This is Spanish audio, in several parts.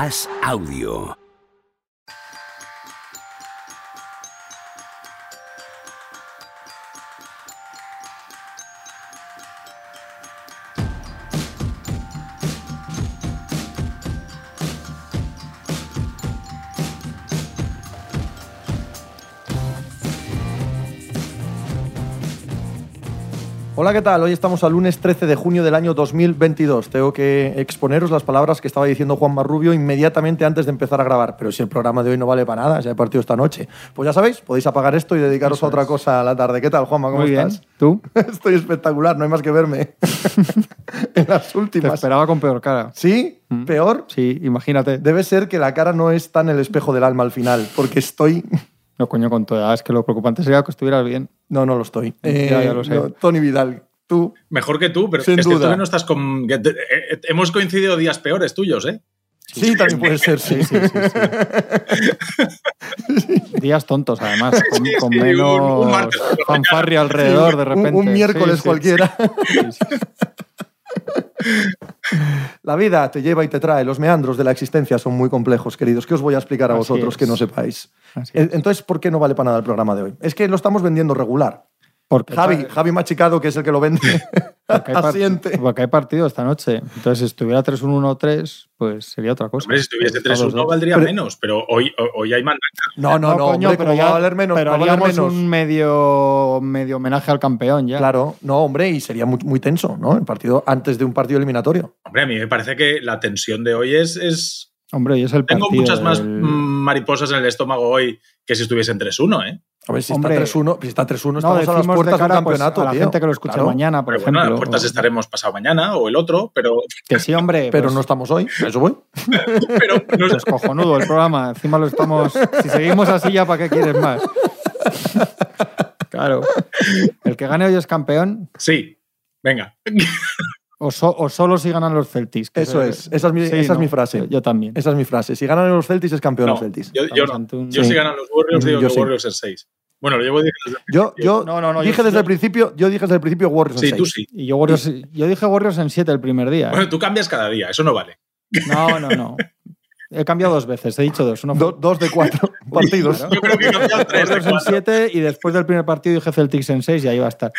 As Audio. Hola, ¿qué tal? Hoy estamos al lunes 13 de junio del año 2022. Tengo que exponeros las palabras que estaba diciendo Juan Marrubio inmediatamente antes de empezar a grabar. Pero si el programa de hoy no vale para nada, ya he partido esta noche. Pues ya sabéis, podéis apagar esto y dedicaros a otra cosa a la tarde. ¿Qué tal, Juanma? ¿Cómo Muy bien. estás? ¿Tú? Estoy espectacular, no hay más que verme. en las Te últimas. esperaba con peor cara. ¿Sí? Mm. ¿Peor? Sí, imagínate. Debe ser que la cara no es tan el espejo del alma al final, porque estoy... No, coño, con toda. Es que lo preocupante sería que estuvieras bien. No, no lo estoy. Ya, ya lo sé. no, Tony Vidal, tú... Mejor que tú, pero Sin es que duda. tú no estás con. que te- eh, eh, hemos coincidido días peores tuyos, ¿eh? Sí, también puede ser, sí. Sí, sí, sí. Días tontos, además, con, Sí, con sí, un- menos un fanfarria alrededor de Un- repente. Un, miércoles Sí, sí. cualquiera. La vida te lleva y te trae. Los meandros de la existencia son muy complejos, queridos. ¿Qué os voy a explicar a Así vosotros es. que no sepáis? Entonces, ¿por qué no vale para nada el programa de hoy? Es que lo estamos vendiendo regular. Porque, Javi, Javi Machicado, que es el que lo vende, porque hay part- asiente. porque hay partido esta noche. Entonces, si estuviera 3-1-1-3, pues sería otra cosa. Hombre, si estuviese Pues, todos 3-1 dos. valdría Pero- menos, pero hoy, hoy hay manda. No, no, no, coño, hombre, pero ¿cómo ya va a valer menos. pero va haríamos menos. un medio, medio homenaje al campeón ya. Claro, no, hombre, y sería muy, muy tenso, ¿no? El partido antes de un partido eliminatorio. Hombre, a mí me parece que la tensión de hoy es. es... Hombre, y es el Tengo partido muchas más del- mariposas en el estómago hoy que si estuviesen 3-1, ¿eh? A ver, si Hombre, está 3-1, si está 3-1, No, estamos a las decimos de puertas de un cara pues, campeonato, a la tío. gente que lo escucha Claro, mañana, por Pero bueno, ejemplo. a las puertas o- estaremos pasado mañana o el otro, pero, Que sí, hombre. Pero pues, no estamos hoy, eso voy. pero no es- pues cojonudo el programa. Encima lo estamos. Si seguimos así, ya para qué quieres más. Claro. El que gane hoy es campeón, Sí, venga. O, so- o solo si ganan los Celtics. Eso se- es, esa es mi, Sí, esa es ¿no? mi frase. Yo, yo también. Esa es mi frase. Si ganan los Celtics, es campeón No, los Celtics. yo, yo no. un- Yo Sí. si ganan los Warriors, digo Yo que sí. Warriors en 6. Bueno, lo llevo diciendo desde el Yo, principio. yo No, no, no, dije yo- desde yo- el principio, yo dije desde el principio Warriors en Sí, tú seis. sí. Y yo, Warriors, yo dije Warriors en 7 el primer día. ¿eh? Bueno, tú cambias cada día, eso no vale. No, no, no. He cambiado dos veces, he dicho dos. Uno Do- dos de cuatro partidos. Yo creo que he cambiado tres de Warriors en cuatro. 7 y después del primer partido dije Celtics en 6 y ahí va a estar.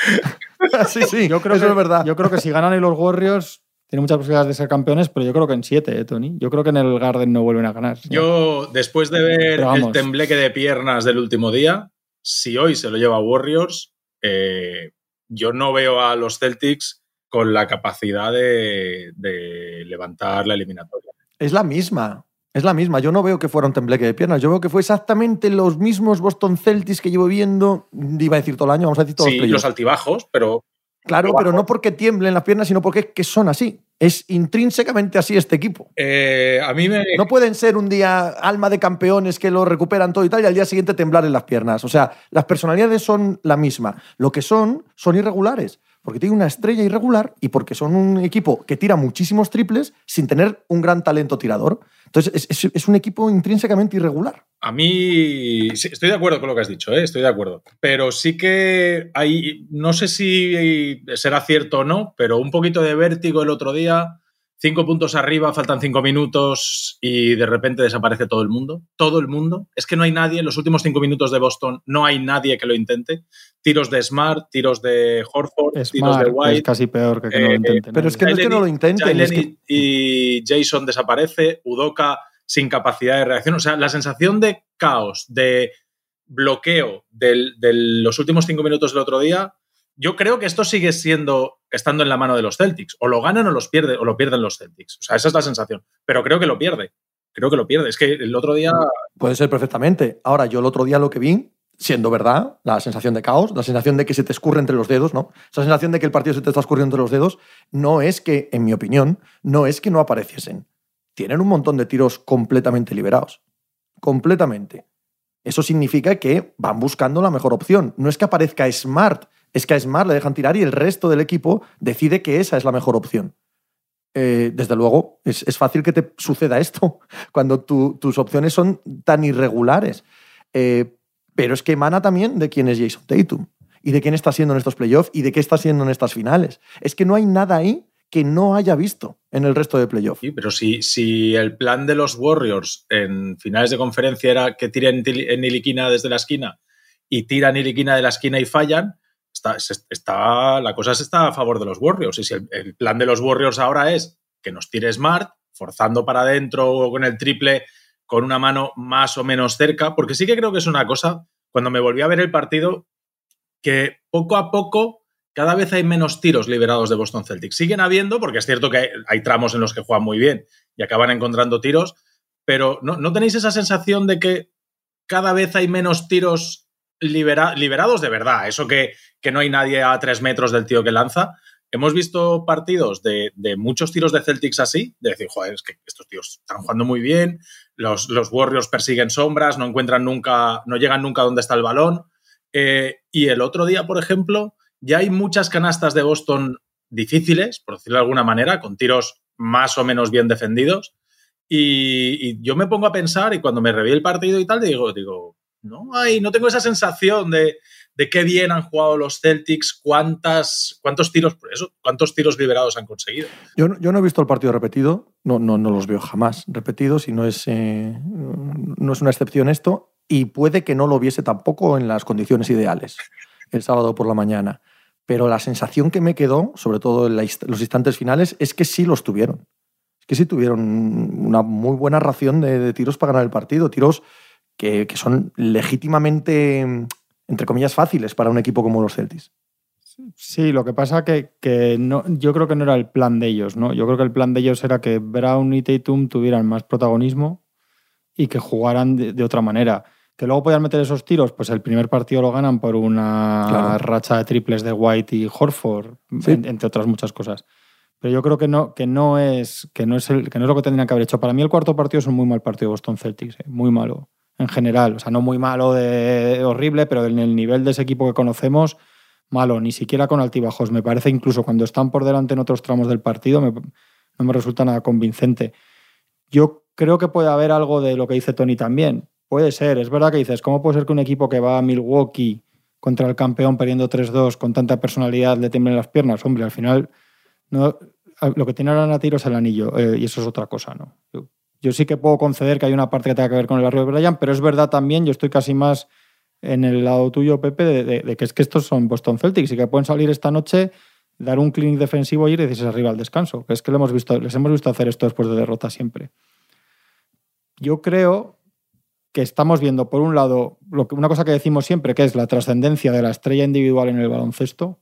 sí, sí, Yo creo eso que, es verdad. Yo creo que si ganan hoy los Warriors, tienen muchas posibilidades de ser campeones, pero yo creo que en 7, ¿eh, Tony? Yo creo que en el Garden no vuelven a ganar. Yo, después de ver el tembleque de piernas del último día, si hoy se lo lleva Warriors, eh, yo no veo a los Celtics con la capacidad de, de levantar la eliminatoria. Es la misma. Es la misma. Yo no veo que fuera un tembleque de piernas. Yo veo que fue exactamente los mismos Boston Celtics que llevo viendo, iba a decir todo el año, vamos a decir todos Sí, los altibajos, pero Claro, pero no porque tiemblen las piernas, sino porque es que son así. Es intrínsecamente así este equipo. eh, a mí me... No pueden ser un día alma de campeones que lo recuperan todo y tal y al día siguiente temblar en las piernas. O sea, las personalidades son la misma. Lo que son, son irregulares. Porque tienen una estrella irregular y porque son un equipo que tira muchísimos triples sin tener un gran talento tirador. Entonces, es, un equipo intrínsecamente irregular. A mí estoy de acuerdo con lo que has dicho, ¿eh? estoy de acuerdo. Pero sí que hay, no sé si será cierto o no, pero un poquito de vértigo el otro día, cinco puntos arriba, faltan cinco minutos y de repente desaparece todo el mundo. Todo el mundo. Es que no hay nadie, en los últimos cinco minutos de Boston no hay nadie que lo intente. Tiros de Smart, tiros de Horford, tiros de que es White. casi peor que que no lo Eh, intenten. pero es que no es que no lo intenten, Jalen es que- y Jason desaparece, Udoka sin capacidad de reacción. O sea, la sensación de caos, de bloqueo del- de los últimos cinco minutos del otro día, yo creo que esto sigue siendo, estando en la mano de los Celtics. O lo ganan o, los pierde, o lo pierden los Celtics. O sea, esa es la sensación. Pero creo que lo pierde. Creo que lo pierde. Es que el otro día... Puede ser perfectamente. Ahora, yo el otro día lo que vi, siendo verdad, la sensación de caos, la sensación de que se te escurre entre los dedos, ¿no? Esa sensación de que el partido se te está escurriendo entre los dedos, no es que, en mi opinión, no es que no apareciesen. Tienen un montón de tiros completamente liberados. Completamente. Eso significa que van buscando la mejor opción. No es que aparezca Smart, es que a Smart le dejan tirar y el resto del equipo decide que esa es la mejor opción. Eh, desde luego, es, es fácil que te suceda esto cuando tu- tus opciones son tan irregulares. Eh, pero es que emana también de quién es Jason Tatum y de quién está siendo en estos playoffs y de qué está siendo en estas finales. Es que no hay nada ahí que no haya visto. en el resto de playoff. Sí, pero si, si el plan de los Warriors en finales de conferencia era que tiren en Iliquina desde la esquina y tiran Iliquina de la esquina y fallan, está, está, la cosa está a favor de los Warriors. Y si el, el, plan de los Warriors ahora es que nos tire Smart, forzando para adentro o con el triple con una mano más o menos cerca, porque sí que creo que es una cosa, cuando me volví a ver el partido, que poco a poco cada vez hay menos tiros liberados de Boston Celtics. Siguen habiendo, porque es cierto que hay, hay tramos en los que juegan muy bien y acaban encontrando tiros, pero ¿no, ¿no, tenéis esa sensación de que cada vez hay menos tiros libera, liberados de verdad? Eso que, que, no hay nadie a tres metros del tío que lanza. Hemos visto partidos de, de, muchos tiros de Celtics así, de decir, joder, es que estos tíos están jugando muy bien, los, los Warriors persiguen sombras, no encuentran nunca, no llegan nunca donde está el balón. Eh, y el otro día, por ejemplo, ya hay muchas canastas de Boston difíciles, por decirlo de alguna manera, con tiros más o menos bien defendidos. Y, y yo me pongo a pensar y cuando me reví el partido y tal, digo, digo, no hay, no tengo esa sensación de, de qué bien han jugado los Celtics, cuántas, cuántos tiros, eso, cuántos tiros liberados han conseguido. Yo, yo no he visto el partido repetido, no, no, no los veo jamás repetidos y no es, eh, no es una excepción esto. Y puede que no lo viese tampoco en las condiciones ideales el sábado por la mañana. Pero la sensación que me quedó, sobre todo en los instantes finales, es que sí los tuvieron. Es que sí tuvieron una muy buena ración de tiros para ganar el partido. Tiros que, que, son legítimamente, entre comillas, fáciles para un equipo como los Celtics. Sí, lo que pasa que, que no, yo creo que no era el plan de ellos, ¿no? Yo creo que el plan de ellos era que Brown y Tatum tuvieran más protagonismo y que jugaran de, de otra manera que luego podían meter esos tiros, pues el primer partido lo ganan por una claro. racha de triples de White y Horford, sí. entre otras muchas cosas. Pero yo creo que no, que no, es, que no, es, el, que no es lo que tendrían que haber hecho. Para mí el cuarto partido es un muy mal partido de Boston Celtics, eh, muy malo en general. O sea, no muy malo de horrible, pero en el nivel de ese equipo que conocemos, malo, ni siquiera con altibajos. Me parece incluso cuando están por delante en otros tramos del partido, me, no me resulta nada convincente. Yo creo que puede haber algo de lo que dice Tony también Puede ser, es verdad que dices, ¿cómo puede ser que un equipo que va a Milwaukee contra el campeón perdiendo 3-2 con tanta personalidad le tiemblen las piernas? Hombre, al final no, lo que tiene ahora a tiro es el anillo eh, y eso es otra cosa, ¿no? Yo, sí que puedo conceder que hay una parte que tenga que ver con el barrio de Brian, pero es verdad también, yo estoy casi más en el lado tuyo, Pepe, de, que es que estos son Boston Celtics y que pueden salir esta noche, dar un clinic defensivo y ir y decirse arriba al descanso. Es que lo hemos visto, les hemos visto hacer esto después de derrota siempre. Yo creo que estamos viendo, por un lado, una cosa que decimos siempre, que es la trascendencia de la estrella individual en el baloncesto.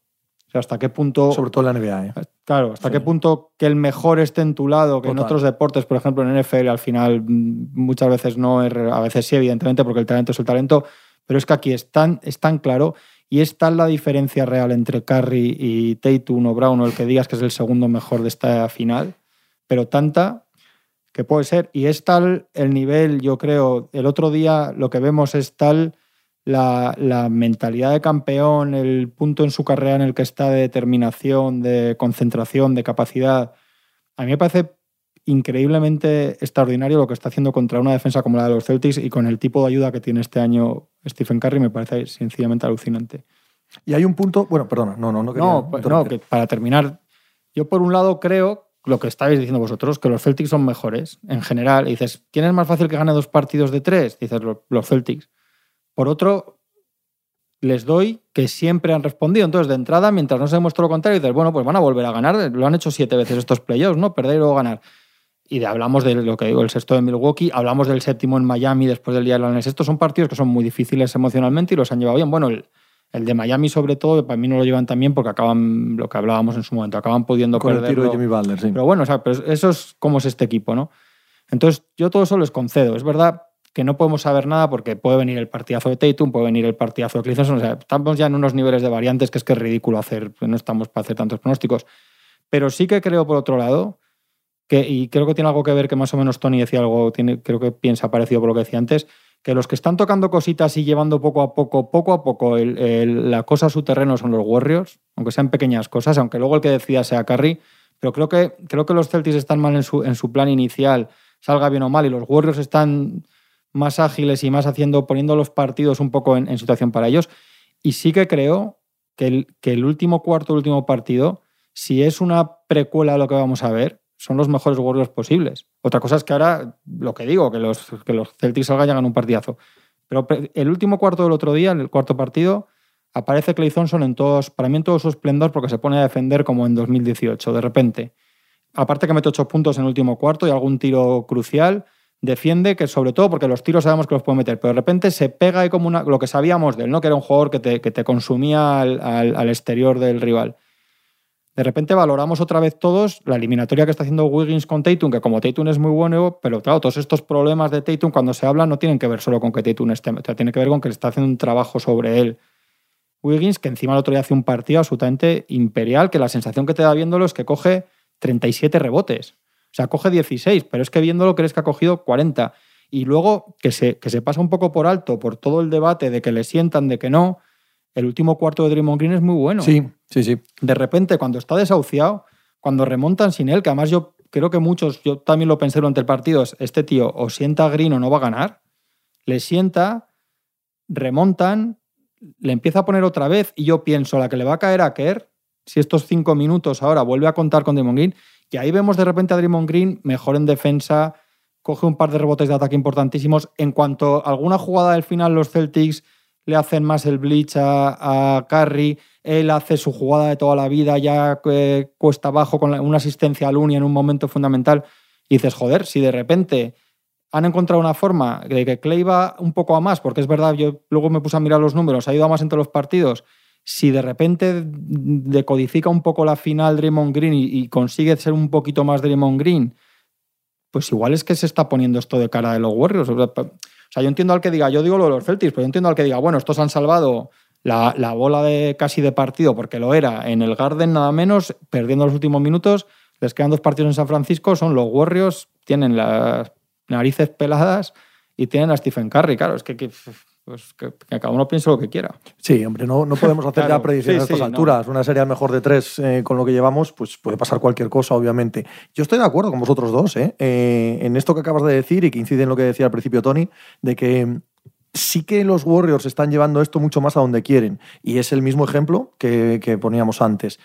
Sea, hasta qué punto. Sobre todo en la NBA, ¿eh? Claro, hasta sí. qué punto que el mejor esté en tu lado, que Total. en otros deportes, por ejemplo, en NFL, al final muchas veces no, a veces sí, evidentemente, porque el talento es el talento, pero es que aquí es tan, es tan claro y es tal la diferencia real entre Curry y Tatum o Brown o el que digas que es el segundo mejor de esta final, pero tanta que puede ser. Y es tal el nivel, yo creo, el otro día lo que vemos es tal la, la, mentalidad de campeón, el punto en su carrera en el que está de determinación, de concentración, de capacidad. A mí me parece increíblemente extraordinario lo que está haciendo contra una defensa como la de los Celtics y con el tipo de ayuda que tiene este año Stephen Curry me parece sencillamente alucinante. Y hay un punto, bueno, perdona, no, no, no. No, pues, no que para terminar, yo por un lado creo lo que estáis diciendo vosotros, que los Celtics son mejores en general. Y dices, ¿quién es más fácil que gane dos partidos de tres? Dices, los Celtics. Por otro, les doy que siempre han respondido. Entonces, de entrada, mientras no se demuestre lo contrario, dices, bueno, pues van a volver a ganar. Lo han hecho siete veces estos playoffs, ¿no? Perder luego ganar. Y de, hablamos de lo que digo, el sexto de Milwaukee, hablamos del séptimo en Miami después del día de los Estos son partidos que son muy difíciles emocionalmente y los han llevado bien. Bueno, el, el de Miami, sobre todo, para mí no lo llevan tan bien porque acaban, lo que hablábamos en su momento, acaban pudiendo Con perder. el tiro de Jimmy Butler, sí. Pero bueno, o sea, pero eso es como es este equipo, ¿no? Entonces, yo todo eso les concedo. Es verdad que no podemos saber nada porque puede venir el partidazo de Tatum, puede venir el partidazo de Clifton. O sea, estamos ya en unos niveles de variantes que es que es ridículo hacer, no estamos para hacer tantos pronósticos. Pero sí que creo, por otro lado, que, y creo que tiene algo que ver que más o menos Tony decía algo, creo que piensa parecido por lo que decía antes, que los que están tocando cositas y llevando poco a poco, poco a poco la cosa a su terreno son los Warriors, aunque sean pequeñas cosas, aunque luego el que decida sea Curry, pero creo que, creo que los Celtics están mal en su, en su plan inicial, salga bien o mal, y los Warriors están más ágiles y más haciendo, poniendo los partidos un poco en, situación para ellos. Y sí que creo que el, que el último cuarto, el último partido, si es una precuela a lo que vamos a ver, son los mejores Warriors posibles. Otra cosa es que ahora, lo que digo, que los, que los Celtics salgan y hagan un partidazo. Pero el último cuarto del otro día, el cuarto partido, aparece Clay Thompson en todos, para mí en todo su esplendor porque se pone a defender como en 2018, de repente. Aparte que mete ocho puntos en el último cuarto y algún tiro crucial, defiende que sobre todo porque los tiros sabemos que los puede meter, pero de repente se pega y como una, lo que sabíamos de él, ¿no? que era un jugador que te, que te consumía al, exterior del rival. De repente valoramos otra vez todos la eliminatoria que está haciendo Wiggins con Tatum, que como Tatum es muy bueno, pero claro, todos estos problemas de Tatum cuando se hablan no tienen que ver solo con que Tatum esté, o sea, tiene que ver con que le está haciendo un trabajo sobre él. Wiggins, que encima el otro día hace un partido absolutamente imperial, que la sensación que te da viéndolo es que coge 37 rebotes. Sea, coge 16, pero es que viéndolo crees que ha cogido 40. Y luego que se, que se pasa un poco por alto por todo el debate de que le sientan, de que no. El último cuarto de Draymond Green es muy bueno. Sí, sí, sí. De repente, cuando está desahuciado, cuando remontan sin él, que además yo creo que muchos, yo también lo pensé durante el partido, este tío o sienta a Green o no va a ganar, le sienta, remontan, le empieza a poner otra vez y yo pienso, la que le va a caer a Kerr, si estos cinco minutos ahora vuelve a contar con Draymond Green, y ahí vemos de repente a Draymond Green mejor en defensa, coge un par de rebotes de ataque importantísimos. En cuanto a alguna jugada del final, los Celtics le hacen más el blitz a, a Curry, él hace su jugada de toda la vida, ya eh, cuesta abajo con una asistencia a Looney en un momento fundamental, y dices, joder, si de repente han encontrado una forma de que Clay va un poco a más, porque es verdad, yo luego me puse a mirar los números, ha ido a más entre los partidos. Si de repente decodifica un poco la final Draymond Green y, consigue ser un poquito más Draymond Green, pues igual es que se está poniendo esto de cara de los Warriors. O sea, yo entiendo al que diga, yo digo lo de los Celtics, pero yo entiendo al que diga, bueno, estos han salvado la, la, bola de casi de partido, porque lo era en el Garden nada menos, perdiendo los últimos minutos, les quedan dos partidos en San Francisco, son los Warriors, tienen las narices peladas y tienen a Stephen Curry. Claro, es que, pues, que, cada uno piense lo que quiera. Sí, hombre, no, no podemos hacer ya predicciones a estas alturas. Una serie mejor de tres eh, con lo que llevamos, pues puede pasar cualquier cosa, obviamente. Yo estoy de acuerdo con vosotros dos ¿eh? Eh, en esto que acabas de decir y que incide en lo que decía al principio Tony, de que sí que los Warriors están llevando esto mucho más a donde quieren. Y es el mismo ejemplo que, que poníamos antes.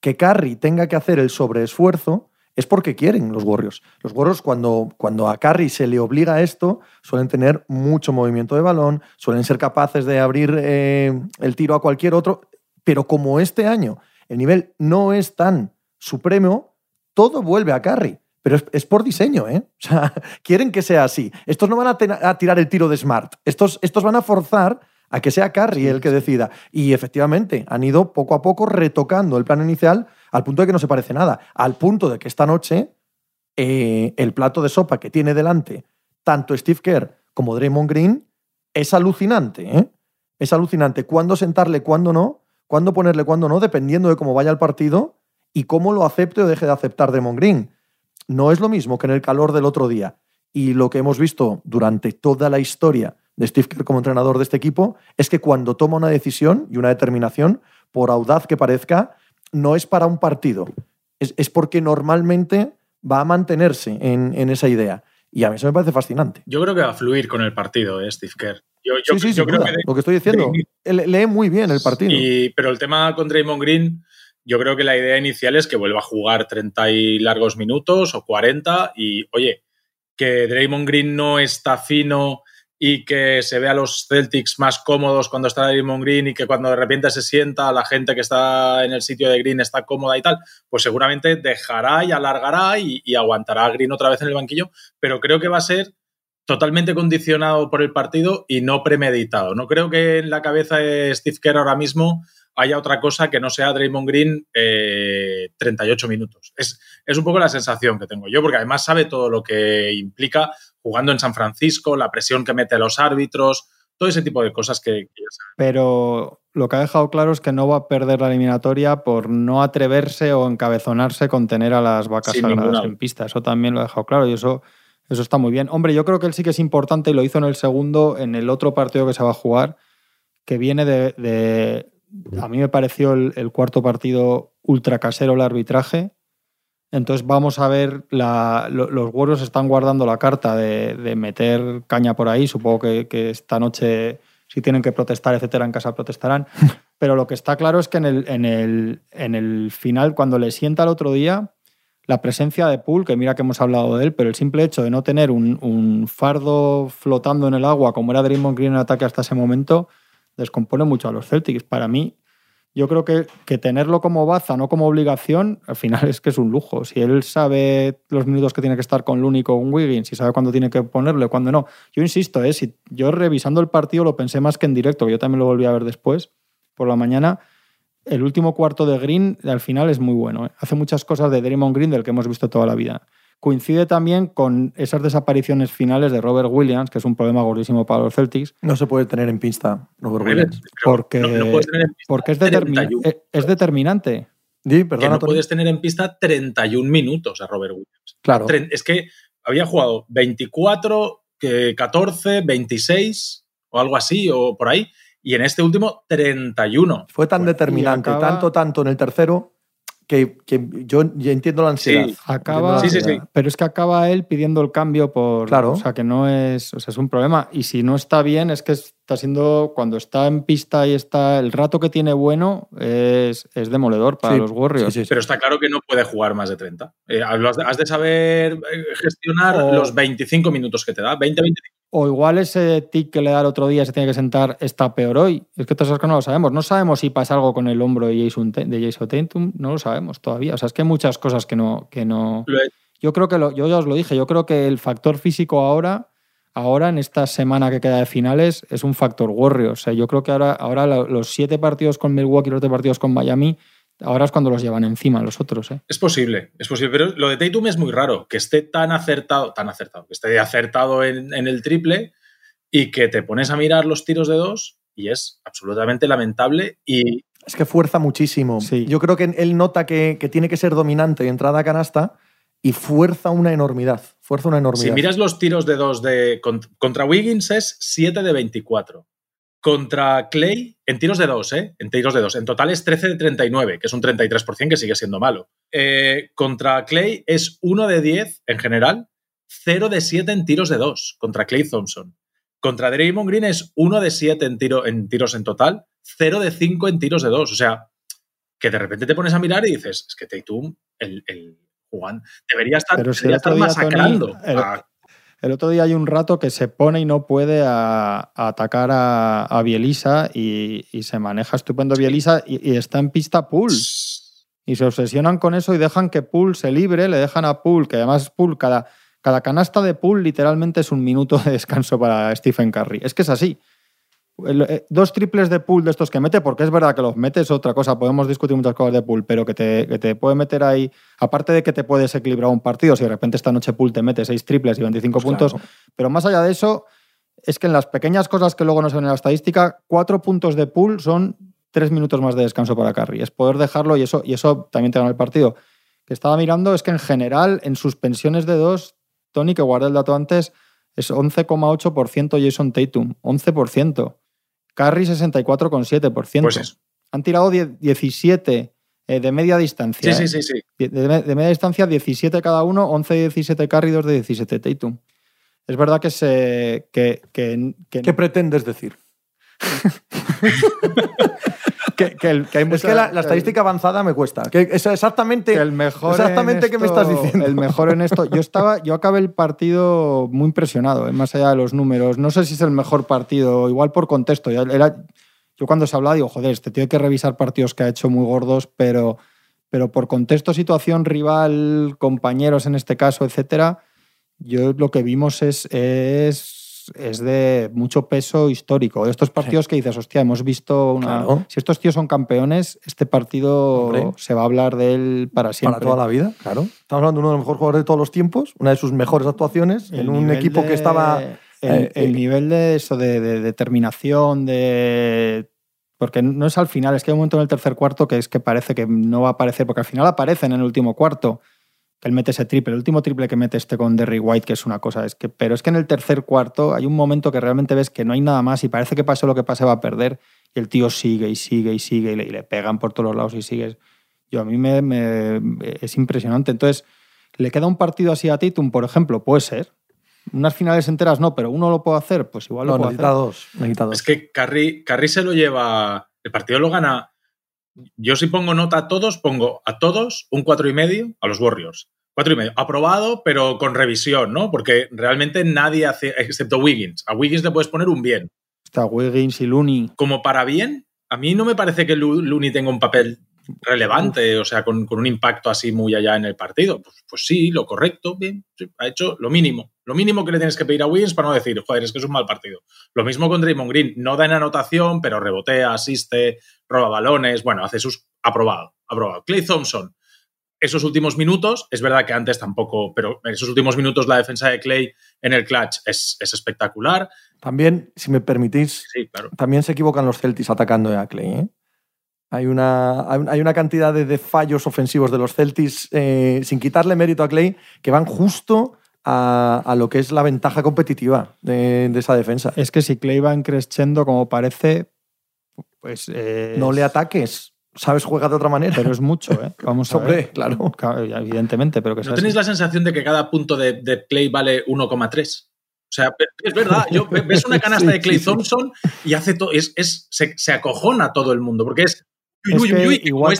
Que Curry tenga que hacer el sobreesfuerzo es porque quieren los Warriors. Los Warriors, cuando, cuando a Curry se le obliga a esto, suelen tener mucho movimiento de balón, suelen ser capaces de abrir eh, el tiro a cualquier otro, pero como este año el nivel no es tan supremo, todo vuelve a Curry. Pero es, por diseño, ¿eh? O sea, quieren que sea así. Estos no van a, tirar el tiro de Smart. Estos, estos van a forzar a que sea Curry el que decida. Y efectivamente, han ido poco a poco retocando el plan inicial al punto de que no se parece nada. Al punto de que esta noche eh, el plato de sopa que tiene delante tanto Steve Kerr como Draymond Green es alucinante. ¿eh? Es alucinante. Cuándo sentarle, cuándo no, cuándo ponerle, cuándo no, dependiendo de cómo vaya el partido y cómo lo acepte o deje de aceptar Draymond Green. No es lo mismo que en el calor del otro día. Y lo que hemos visto durante toda la historia de Steve Kerr como entrenador de este equipo es que cuando toma una decisión y una determinación, por audaz que parezca, no es para un partido. Es, porque normalmente va a mantenerse en, esa idea. Y a mí eso me parece fascinante. Yo creo que va a fluir con el partido, ¿eh, Steve Kerr. Yo, sí, sí, creo que lo que estoy diciendo. lee muy bien el partido. pero el tema con Draymond Green, yo creo que la idea inicial es que vuelva a jugar 30 y largos minutos o 40. Y oye, que Draymond Green no está fino y que se vea a los Celtics más cómodos cuando está Draymond Green y que cuando de repente se sienta la gente que está en el sitio de Green está cómoda y tal, pues seguramente dejará y alargará y, aguantará a Green otra vez en el banquillo, pero creo que va a ser totalmente condicionado por el partido y no premeditado. No creo que en la cabeza de Steve Kerr ahora mismo haya otra cosa que no sea Draymond Green 38 eh, minutos. Es, es, un poco la sensación que tengo yo, porque además sabe todo lo que implica jugando en San Francisco, la presión que mete los árbitros, todo ese tipo de cosas que, ya Pero lo que ha dejado claro es que no va a perder la eliminatoria por no atreverse o encabezonarse con tener a las vacas sagradas en pista. Eso también lo ha dejado claro y eso, eso está muy bien. Hombre, yo creo que él sí que es importante y lo hizo en el segundo, en el otro partido que se va a jugar, que viene de... a mí me pareció el, el cuarto partido ultra casero el arbitraje entonces vamos a ver, los Warriors están guardando la carta de, meter caña por ahí. Supongo que, esta noche, si tienen que protestar, etcétera, en casa protestarán. Pero lo que está claro es que en el, en el, en el final, cuando le sienta el otro día, la presencia de Poole, que mira que hemos hablado de él, pero el simple hecho de no tener un, un fardo flotando en el agua como era Draymond Green en ataque hasta ese momento, descompone mucho a los Celtics. Para mí, yo creo que, que, tenerlo como baza, no como obligación, al final es que es un lujo. Si él sabe los minutos que tiene que estar con Looney con Wiggins, si sabe cuándo tiene que ponerle, cuándo no. Yo insisto, ¿eh? si yo revisando el partido lo pensé más que en directo, que yo también lo volví a ver después, por la mañana. El último cuarto de Green al final es muy bueno. ¿eh? Hace muchas cosas de Draymond Green del que hemos visto toda la vida coincide también con esas desapariciones finales de Robert Williams, que es un problema gordísimo para los Celtics. No se puede tener en pista Robert Williams. Porque, porque es, es, determinante. Sí, que no puedes tener en pista 31 minutos a Robert Williams. Claro. Es que había jugado 24, 14, 26 o algo así, o por ahí, y en este último 31. Fue tan determinante, tanto, tanto en el tercero, que, yo, entiendo la ansiedad. acaba, Pero es que acaba él pidiendo el cambio por. Claro. O sea, que no es. O sea, es un problema. Y si no está bien, es que está siendo. Cuando está en pista y está. El rato que tiene bueno es, es demoledor para los Warriors. Pero está claro que no puede jugar más de 30. Eh, has de saber eh, gestionar los 25 minutos que te da. 20, 25 o igual ese tic que le da el otro día se tiene que sentar está peor hoy. Es que todas que no lo sabemos. No sabemos si pasa algo con el hombro de Jason, de Jason Tatum, no lo sabemos todavía. O sea, es que hay muchas cosas que no. Que no... Yo creo que lo, yo ya os lo dije, yo creo que el factor físico ahora, ahora en esta semana que queda de finales, es un factor Warriors. O sea, yo creo que ahora, ahora los siete partidos con Milwaukee y los siete partidos con Miami Ahora es cuando los llevan encima los otros. ¿eh? Es posible, es posible. Pero lo de Tatum es muy raro, que esté tan acertado, tan acertado, que esté acertado en, el triple y que te pones a mirar los tiros de dos y es absolutamente lamentable y... Es que fuerza muchísimo. Yo creo que él nota que, tiene que ser dominante de entrada a canasta y fuerza una enormidad. Fuerza una enormidad. Si miras los tiros de dos de, contra Wiggins es 7 de 24. Contra Clay, en tiros de dos, ¿eh? En tiros de dos. En total es 13 de 39, que es un 33%, que sigue siendo malo. Eh, contra Clay es 1 de 10 en general, 0 de 7 en tiros de dos, contra Clay Thompson. Contra Draymond Green es 1 de 7 en, tiro, en tiros en total, 0 de 5 en tiros de dos. O sea, que de repente te pones a mirar y dices, es que Tatum, el, el Juan, debería estar, debería estar masacrando el otro día hay un rato que se pone y no puede a, atacar a, Bielisa y, se maneja estupendo Bielisa y, está en pista Pool. Y se obsesionan con eso y dejan que Pool se libre, le dejan a Pool, que además Pool, cada, cada canasta de Pool literalmente es un minuto de descanso para Stephen Curry. Es que es así. Eh, dos triples de pool de estos que mete, porque es verdad que los metes otra cosa, podemos discutir muchas cosas de pool, pero que te, puede meter ahí, aparte de que te puedes equilibrar un partido, si de repente esta noche pool te mete seis triples y 25 pues puntos, pero más allá de eso, es que en las pequeñas cosas que luego no se ven en la estadística, cuatro puntos de pool son tres minutos más de descanso para Curry. Es poder dejarlo y eso, y eso también te gana el partido. Que estaba mirando es que en general, en suspensiones de dos, Tony, que guardé el dato antes, es 11,8% Jason Tatum, 11%. Carry 64,7%. Pues Han tirado 17 eh, de media distancia. Sí, sí, ¿eh? sí. sí. De, media distancia, 17 cada uno, 11 de 17 Carry, 2 de 17 Tatum. Es verdad que se. Que, que, ¿Qué pretendes decir? es que la, estadística avanzada me cuesta. Que es exactamente, el mejor exactamente qué me estás diciendo. El mejor en esto. Yo estaba, yo acabé el partido muy impresionado, eh, más allá de los números. No sé si es el mejor partido, igual por contexto. Era, yo cuando se hablaba digo, joder, este tío hay que revisar partidos que ha hecho muy gordos, pero, pero por contexto, situación, rival, compañeros en este caso, etcétera, yo lo que vimos es, es es de mucho peso histórico. Estos partidos que dices, hostia, hemos visto una... Si estos tíos son campeones, este partido se va a hablar de él para siempre. Para toda la vida, claro. Estamos hablando de uno de los mejores jugadores de todos los tiempos, una de sus mejores actuaciones en un equipo que estaba... El, eh, nivel de eso, de, determinación, de porque no es al final, es que hay un momento en el tercer cuarto que es que parece que no va a aparecer, porque al final aparecen en el último cuarto que él mete ese triple, el último triple que mete este con Derry White, que es una cosa, es que, pero es que en el tercer cuarto hay un momento que realmente ves que no hay nada más y parece que pase lo que pase va a perder y el tío sigue y sigue y sigue y le, pegan por todos los lados y sigue. Yo a mí me, es impresionante. Entonces, ¿le queda un partido así a Tatum, por ejemplo? Puede ser. Unas finales enteras no, pero uno lo puede hacer, pues igual lo puede hacer. Dos, dos. Es que Carry, Carry se lo lleva, el partido lo gana yo si pongo nota a todos, pongo a todos un cuatro y medio a los Warriors. Cuatro y medio. Aprobado, pero con revisión, ¿no? Porque realmente nadie hace, excepto Wiggins. A Wiggins le puedes poner un bien. Está Wiggins y Looney. Como para bien, a mí no me parece que Looney tenga un papel relevante, o sea, con, un impacto así muy allá en el partido. Pues, pues sí, lo correcto, bien, ha hecho lo mínimo. Lo mínimo que le tienes que pedir a Wiggins para no decir, joder, es que es un mal partido. Lo mismo con Draymond Green, no da en anotación, pero rebotea, asiste, roba balones, bueno, hace sus... aprobado, aprobado. Clay Thompson, esos últimos minutos, es verdad que antes tampoco, pero en esos últimos minutos la defensa de Clay en el clutch es, espectacular. También, si me permitís, también se equivocan los Celtics atacando a Clay. ¿eh? Hay una, hay una cantidad de, fallos ofensivos de los Celtics, eh, sin quitarle mérito a Clay, que van justo a, lo que es la ventaja competitiva de, esa defensa. Es que si Clay va crescendo como parece, pues... No le ataques. Sabes, juega de otra manera. Pero es mucho, ¿eh? Vamos a ver. claro. Evidentemente, pero que ¿No tenéis la sensación de que cada punto de, de Clay vale 1,3? O sea, es verdad, yo, ves una canasta de Clay Thompson y hace todo, es, es, se, se, acojona todo el mundo, porque es igual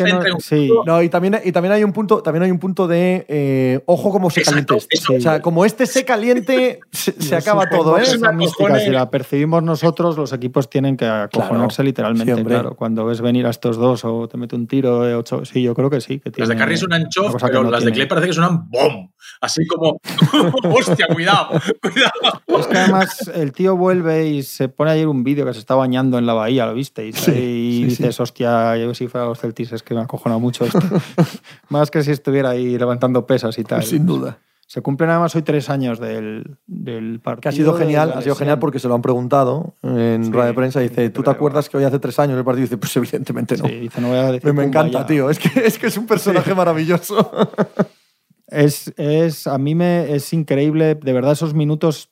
no, y también, y también hay un punto, también hay un punto de eh, ojo como se caliente. O sea, como este se caliente, se, acaba todo, ¿eh? Esa mística, si la percibimos nosotros, los equipos tienen que acojonarse literalmente, claro. Cuando ves venir a estos dos o te mete un tiro de ocho, sí, yo creo que sí. Que las de Carry suenan chof, pero las de Clay parece que suenan bom. Así como, hostia, cuidado, cuidado. Es que además el tío vuelve y se pone ayer un vídeo que se está bañando en la bahía, ¿lo visteis? y dices, hostia, si fuera los Celtics es que me acojona mucho esto. Más que si estuviera ahí levantando pesas y tal. Sin duda. Se cumplen además hoy tres años del, del partido. Que ha sido genial, ha sido genial porque se lo han preguntado en rueda de prensa. Dice, ¿tú te acuerdas que hoy hace tres años el partido? Dice, pues evidentemente no. Sí, dice, no voy a decir me, encanta, tío. Es que, es que es un personaje maravilloso. Es, es, a mí me es increíble, de verdad, esos minutos.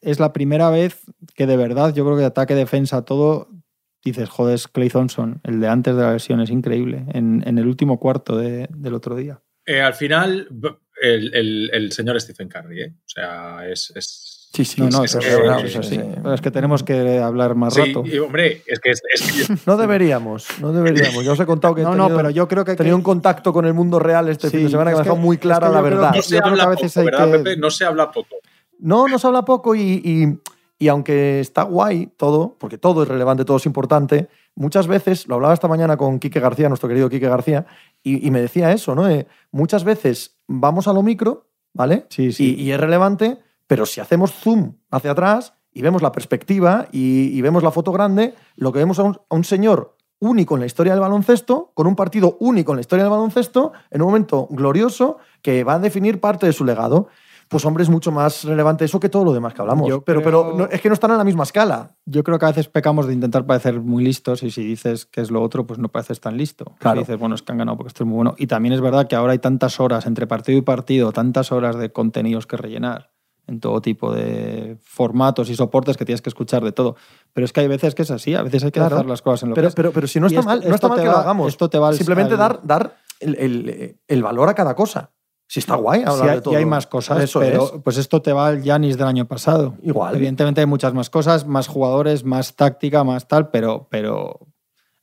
Es la primera vez que de verdad yo creo que ataque, defensa, todo dices, joder, Clay Thompson, el de antes de la lesión, es increíble, en, el último cuarto del otro día. Eh, al final, el, señor Stephen Curry, ¿eh? O sea, es... Sí, sí, no, no, es, es, que tenemos que hablar más rato. Sí, hombre, es que, no deberíamos, no deberíamos. Ya os he contado que no, no, pero yo creo que tenía un contacto con el mundo real este fin de semana que me ha dejado muy clara la verdad. No se habla poco, ¿verdad, Pepe? No se habla poco. No, no se habla poco y y aunque está guay todo, porque todo es relevante, todo es importante, muchas veces, lo hablaba esta mañana con Quique García, nuestro querido Quique García, y, me decía eso, ¿no? Eh, muchas veces vamos a lo micro, ¿vale? Sí, sí. Y, es relevante, pero si hacemos zoom hacia atrás y vemos la perspectiva y, vemos la foto grande, lo que vemos a un, a un señor único en la historia del baloncesto, con un partido único en la historia del baloncesto, en un momento glorioso que va a definir parte de su legado pues hombre, es mucho más relevante eso que todo lo demás que hablamos. pero pero es que no están en la misma escala. Yo creo que a veces pecamos de intentar parecer muy listos y si dices que es lo otro, pues no pareces tan listo. Claro. dices, bueno, es que han ganado porque esto es muy bueno. Y también es verdad que ahora hay tantas horas entre partido y partido, tantas horas de contenidos que rellenar en todo tipo de formatos y soportes que tienes que escuchar de todo. Pero es que hay veces que es así, a veces hay que dejar las cosas en lo pero, que pero, pero si no está mal, no está mal que lo hagamos. Esto te va Simplemente dar, dar el, el valor a cada cosa. Si está guay hablar de todo. Y hay más cosas, pero pues esto te va al Yanis del año pasado. Igual. Evidentemente hay muchas más cosas, más jugadores, más táctica, más tal, pero, pero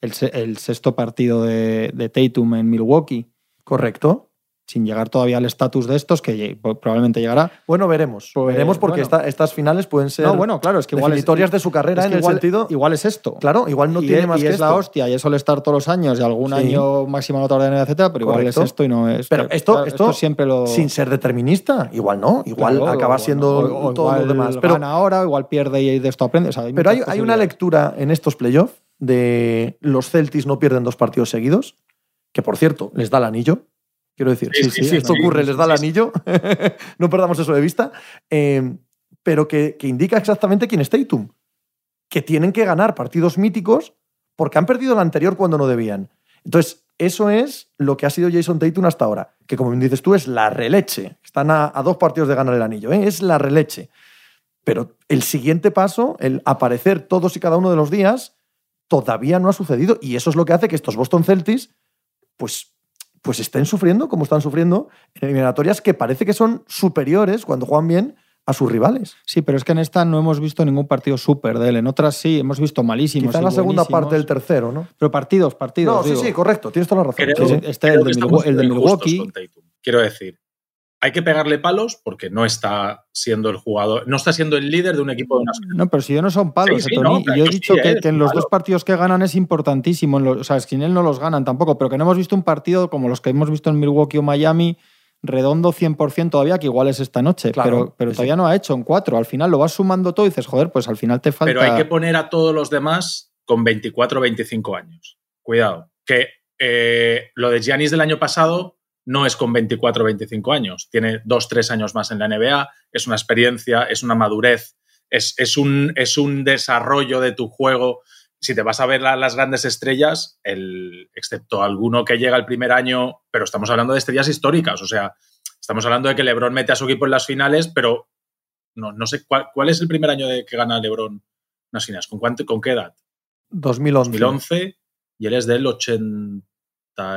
el, el sexto partido de, de Tatum en Milwaukee. Correcto sin llegar todavía al estatus de estos, que probablemente llegará. Bueno, veremos. Pues, veremos porque estas finales pueden ser no, bueno, claro, es que igual historias de su carrera en el sentido. Igual es esto. Claro, igual no tiene más y que es la hostia, y es estar todos los años, y algún año máxima nota de etcétera, pero igual es esto y no es. Pero esto, esto, siempre lo. Sin ser determinista, igual no. Igual acaba siendo todo lo demás. Pero ahora, igual pierde y de esto aprende. pero hay, hay una lectura en estos playoffs de los Celtics no pierden dos partidos seguidos, que por cierto, les da el anillo Quiero decir, si esto ocurre, les da el anillo, no perdamos eso de vista, em, pero que, indica exactamente quién es Tatum. Que tienen que ganar partidos míticos porque han perdido el anterior cuando no debían. Entonces, eso es lo que ha sido Jason Tatum hasta ahora, que como dices tú es la releche. Están a, dos partidos de ganar el anillo, ¿eh? es la releche. Pero el siguiente paso, el aparecer todos y cada uno de los días, todavía no ha sucedido. Y eso es lo que hace que estos Boston Celtics, pues pues estén sufriendo como están sufriendo en eliminatorias que parece que son superiores cuando juegan bien a sus rivales. Sí, pero es que en esta no hemos visto ningún partido súper de él. En otras sí, hemos visto malísimos. Quizá y en la segunda parte del tercero, ¿no? Pero partidos, partidos. No, sí, digo. sí, correcto, tienes toda la razón. Creo- Sí, sí. Este, creo el de el de Milwaukee. Quiero decir, hay que pegarle palos porque no está siendo el jugador, no está siendo el líder de un equipo de una No, pero si yo no son palos, Sí, sí, Tony. no, yo he dicho sí, que, que en los dos partidos que ganan es importantísimo. en los- o sea, sin él no los ganan tampoco, pero que no hemos visto un partido como los que hemos visto en Milwaukee o Miami, redondo 100% todavía, que igual es esta noche. Claro, pero pero sí, todavía no ha hecho en cuatro. Al final lo vas sumando todo y dices, joder, pues al final te falta. Pero hay que poner a todos los demás con 24 o 25 años. Cuidado, que eh, lo de Giannis del año pasado no es con 24 o 25 años. Tiene 2 3 años más en la NBA, es una experiencia, es una madurez, es, es un, es un desarrollo de tu juego. Si te vas a ver la- las grandes estrellas, el, excepto alguno que llega el primer año, pero estamos hablando de estrellas históricas, o sea, estamos hablando de que LeBron mete a su equipo en las finales, pero no, no sé cuál, cuál es el primer año de que gana LeBron unas finales. ¿Con, cuánto, ¿Con qué edad? 2011. 2011 y él es del 80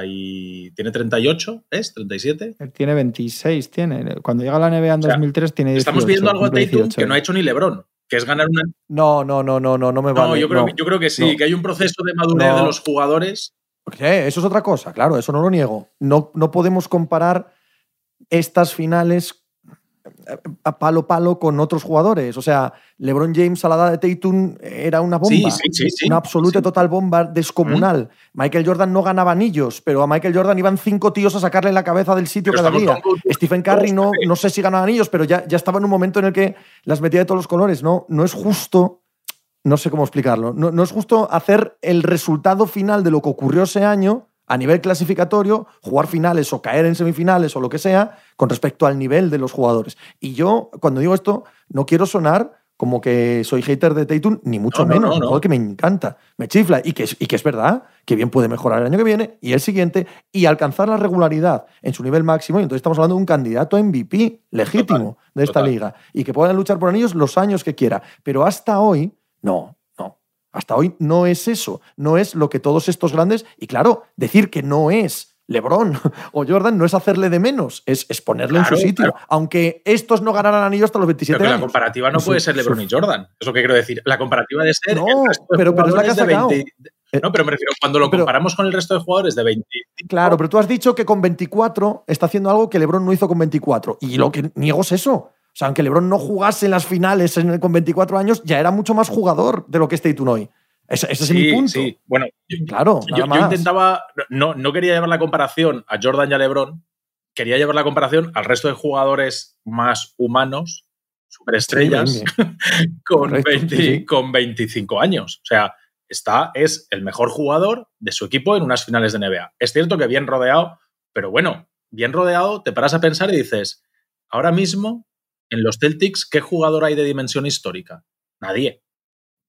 y... ¿Tiene 38? ¿Es? ¿37? Él tiene 26, tiene. Cuando llega a la NBA en O sea, 2003 tiene 18. Estamos viendo algo a Tatum 18. que no ha hecho ni LeBron, que es ganar una... No, no, no, no, no, no me No, vale. yo, creo, no. que- yo creo que sí, no. que hay un proceso de madurez No. de los jugadores. Eso es otra cosa, claro, eso no lo niego. No, no podemos comparar estas finales eh, a palo palo con otros jugadores. O sea, LeBron James a la edad de Tatum era una bomba. Sí, sí, sí, sí. una absoluta total bomba descomunal. Michael Jordan no ganaba anillos, pero a Michael Jordan iban cinco tíos a sacarle la cabeza del sitio Pero cada día. con- Stephen Curry no, no sé si ganaba anillos, pero ya, ya estaba en un momento en el que las metía de todos los colores. No, no es justo, no sé cómo explicarlo, no, no es justo hacer el resultado final de lo que ocurrió ese año a nivel clasificatorio, jugar finales o caer en semifinales o lo que sea, con respecto al nivel de los jugadores. Y yo, cuando digo esto, no quiero sonar como que soy hater de Tatum, ni mucho No, no, menos. no, un no. jugador que me encanta, me chifla y que, es, y que es verdad que bien puede mejorar el año que viene y el siguiente y alcanzar la regularidad en su nivel máximo. Y entonces estamos hablando de un candidato MVP legítimo de esta total. liga y que pueda luchar por anillos los años que quiera. Pero hasta hoy, no. Hasta hoy no es eso. No es lo que todos estos grandes. Y claro, decir que no es LeBron o Jordan no es hacerle de menos, es, es ponerle en su sitio. claro. Aunque estos no ganaran anillos hasta los 27 Pero que la años. comparativa no puede ser LeBron y Jordan. Es lo que quiero decir. La comparativa de ser. No, pero- pero es la que has de sacado. 20 No, pero me refiero, cuando lo Pero- comparamos con el resto de jugadores de 20. Claro, pero tú has dicho que con 24 está haciendo algo que LeBron no hizo con 24. Y lo que niego es eso. O sea, aunque LeBron no jugase en las finales con 24 años, ya era mucho más jugador de lo que es Tatum hoy. Ese, ese es mi punto. sí. Bueno, yo, Claro, yo- intentaba. No, no quería llevar la comparación a Jordan y a LeBron. Quería llevar la comparación al resto de jugadores más humanos, superestrellas, Sí, con, Correcto, 20 sí, sí. con 25 años. O sea, está, es el mejor jugador de su equipo en unas finales de NBA. Es cierto que bien rodeado, pero bueno, bien rodeado, te paras a pensar y dices, ahora mismo, en los Celtics, ¿qué jugador hay de dimensión histórica? Nadie.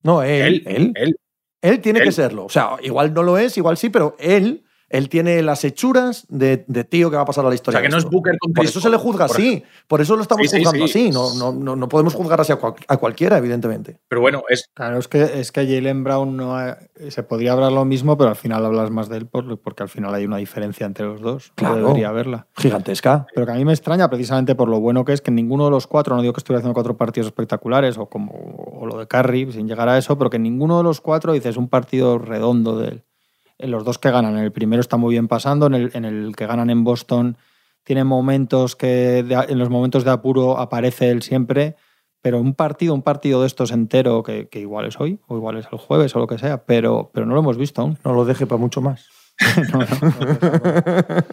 No, él, él, él. él tiene él. que serlo. O sea, igual no lo es, igual sí, pero él, él tiene las hechuras de, de tío que va a pasar a la O historia. sea, que no es. Booker con Por eso se le juzga por así. Por eso lo estamos Sí, sí, juzgando sí. así. No, no, no, no podemos juzgar así a, cual- a cualquiera, evidentemente. Pero bueno, es, Claro, es que, es que Jalen Brown no ha- se podría hablar lo mismo, pero al final hablas más de él por- porque al final hay una diferencia entre los dos. No Claro. debería haberla. Gigantesca. Pero que a mí me extraña precisamente por lo bueno que es que ninguno de los cuatro, no digo que estuviera haciendo cuatro partidos espectaculares o como o lo de Curry, sin llegar a eso, pero que ninguno de los cuatro dices un partido redondo de él. En los dos que ganan, en el primero está muy bien pasando, en el, en el que ganan en Boston tiene momentos que de- en los momentos de apuro aparece él siempre, pero un partido, un partido de estos entero, que, que igual es hoy, o igual es el jueves o lo que sea, pero, pero no lo hemos visto aún. No lo deje para mucho más. No, no, no.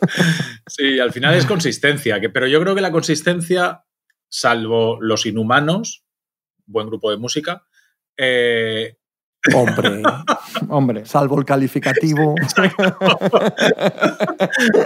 Sí, al final es consistencia, que, pero yo creo que la consistencia, salvo los inhumanos, buen grupo de música, eh, Hombre, Hombre, salvo el calificativo.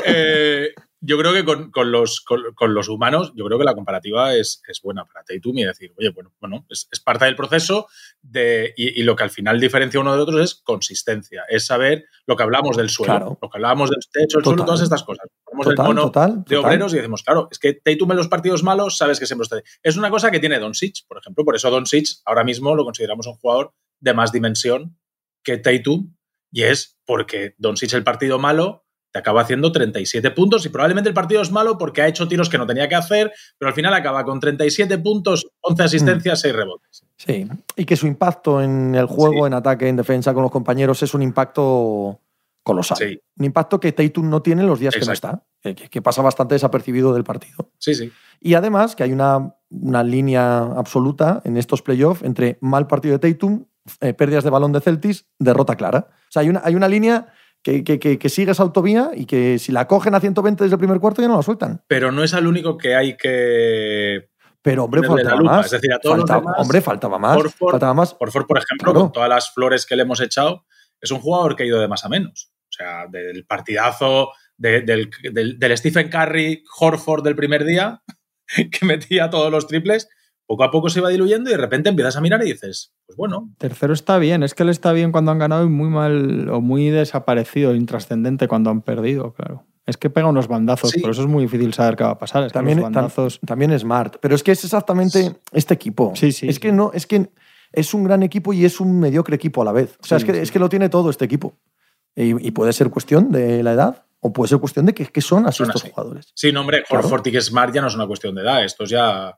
eh, yo creo que con, con los, con, con los humanos, yo creo que la comparativa es, es buena para Tatum y decir, oye, bueno, bueno es, es parte del proceso de, y, y lo que al final diferencia uno de otros es consistencia, es saber lo que hablamos del suelo, Claro. lo que hablábamos del techo, el suelo, todas estas cosas. Hablamos del Total, mono total, de total. obreros y decimos, claro, es que Tatum en los partidos malos sabes que siempre está. Es una cosa que tiene Doncic, por ejemplo, por eso Doncic ahora mismo lo consideramos un jugador de más dimensión que Tatum y es porque Doncic el partido malo te acaba haciendo 37 puntos y probablemente el partido es malo porque ha hecho tiros que no tenía que hacer, pero al final acaba con 37 puntos, 11 asistencias, 6 rebotes. Sí, y que su impacto en el juego, en ataque, en defensa con los compañeros es un impacto colosal. Sí. Un impacto que Tatum no tiene los días que no está, que, que pasa bastante desapercibido del partido. Sí, sí. Y además que hay una, una línea absoluta en estos playoffs entre mal partido de Tatum, eh, pérdidas de balón de Celtis, derrota clara. O sea, hay una, hay una línea que, que, que, que sigue esa autovía y que si la cogen a 120 desde el primer cuarto ya no la sueltan. Pero no es al único que hay que. Pero, hombre, faltaba lupa, más. es decir, a todos los Falta- demás, hombre, faltaba más. Horford, faltaba más. Por ejemplo, Claro. con todas las flores que le hemos echado, es un jugador que ha ido de más a menos. O sea, del partidazo de- del, del- del Stephen Curry, Horford del primer día, que metía todos los triples, poco a poco se iba diluyendo y de repente empiezas a mirar y dices, pues bueno, Tercero está bien, es que él está bien cuando han ganado y muy mal o muy desaparecido, intrascendente cuando han perdido, claro. Es que pega unos bandazos, Sí. por eso es muy difícil saber qué va a pasar. Es que También, tam- bandazos. también Smart. Pero es que es exactamente este equipo. Sí, sí, Es sí. que no, es que es un gran equipo y es un mediocre equipo a la vez. O sea, Sí, es, que, sí. es que lo tiene todo este equipo. Y, y puede ser cuestión de la edad o puede ser cuestión de que, que son así Son estos así. jugadores. sí, no, hombre, Claro. Horford y Smart ya no es una cuestión de edad, esto es ya...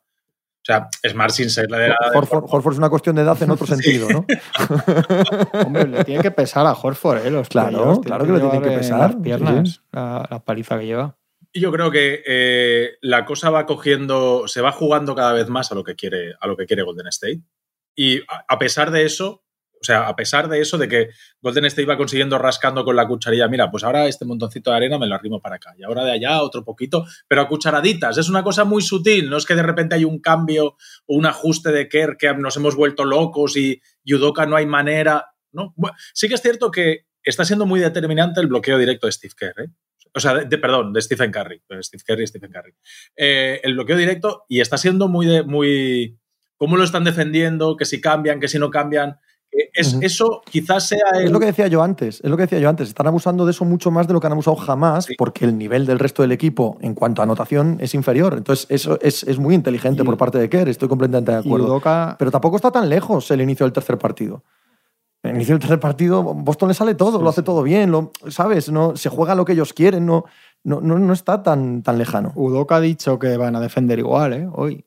O sea, Smart sin ser la de la de Horford, es una cuestión de edad en otro sentido, ¿no? Hombre, le tiene que pesar a Horford, ¿eh? Los Claro, claro que le tiene llevar que pesar, Las piernas, sí. La, la paliza que lleva. Y yo creo que eh, la cosa va cogiendo, se va jugando cada vez más a lo que quiere, a lo que quiere Golden State. Y a, a pesar de eso, sea, a pesar de eso, de que Golden State va consiguiendo rascando con la cucharilla, mira, pues ahora este montoncito de arena me lo arrimo para acá, y ahora de allá otro poquito, pero a cucharaditas. Es una cosa muy sutil, no es que de repente hay un cambio o un ajuste de Kerr que nos hemos vuelto locos y Yudoka no hay manera. ¿no? Sí que es cierto que está siendo muy determinante el bloqueo directo de Steve Kerr, ¿eh? O sea, de, perdón, de Stephen Curry. Steve Curry y Stephen Curry. Eh, el bloqueo directo y está siendo muy de, muy. ¿Cómo lo están defendiendo? Que si cambian, que si no cambian. Eh, es. Eso quizás sea el. Es lo que decía yo antes, es lo que decía yo antes. Están abusando de eso mucho más de lo que han abusado jamás, Sí. porque el nivel del resto del equipo en cuanto a anotación es inferior. Entonces, eso es, es muy inteligente Y- por parte de Kerr, estoy completamente de acuerdo. Udoka, Pero tampoco está tan lejos el inicio del tercer partido. El inicio del tercer partido, Boston le sale todo, Sí, lo hace sí. todo bien, lo, ¿sabes? No, se juega lo que ellos quieren, no, no, no, no está tan, tan lejano. Udoka ha dicho que van a defender igual, ¿eh? Hoy.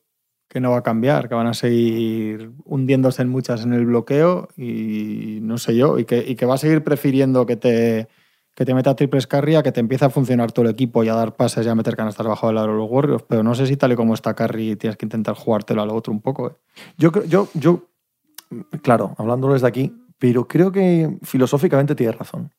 Que no va a cambiar, que van a seguir hundiéndose en muchas en el bloqueo y no sé yo, y que, y que va a seguir prefiriendo que te, que te meta triples carry que te empiece a funcionar todo el equipo y a dar pases y a meter canastas bajo el aro de los Warriors. Pero no sé si tal y como está Carry tienes que intentar jugártelo al otro un poco. ¿eh? Yo, yo, yo, claro, hablando desde aquí, pero creo que filosóficamente tiene razón.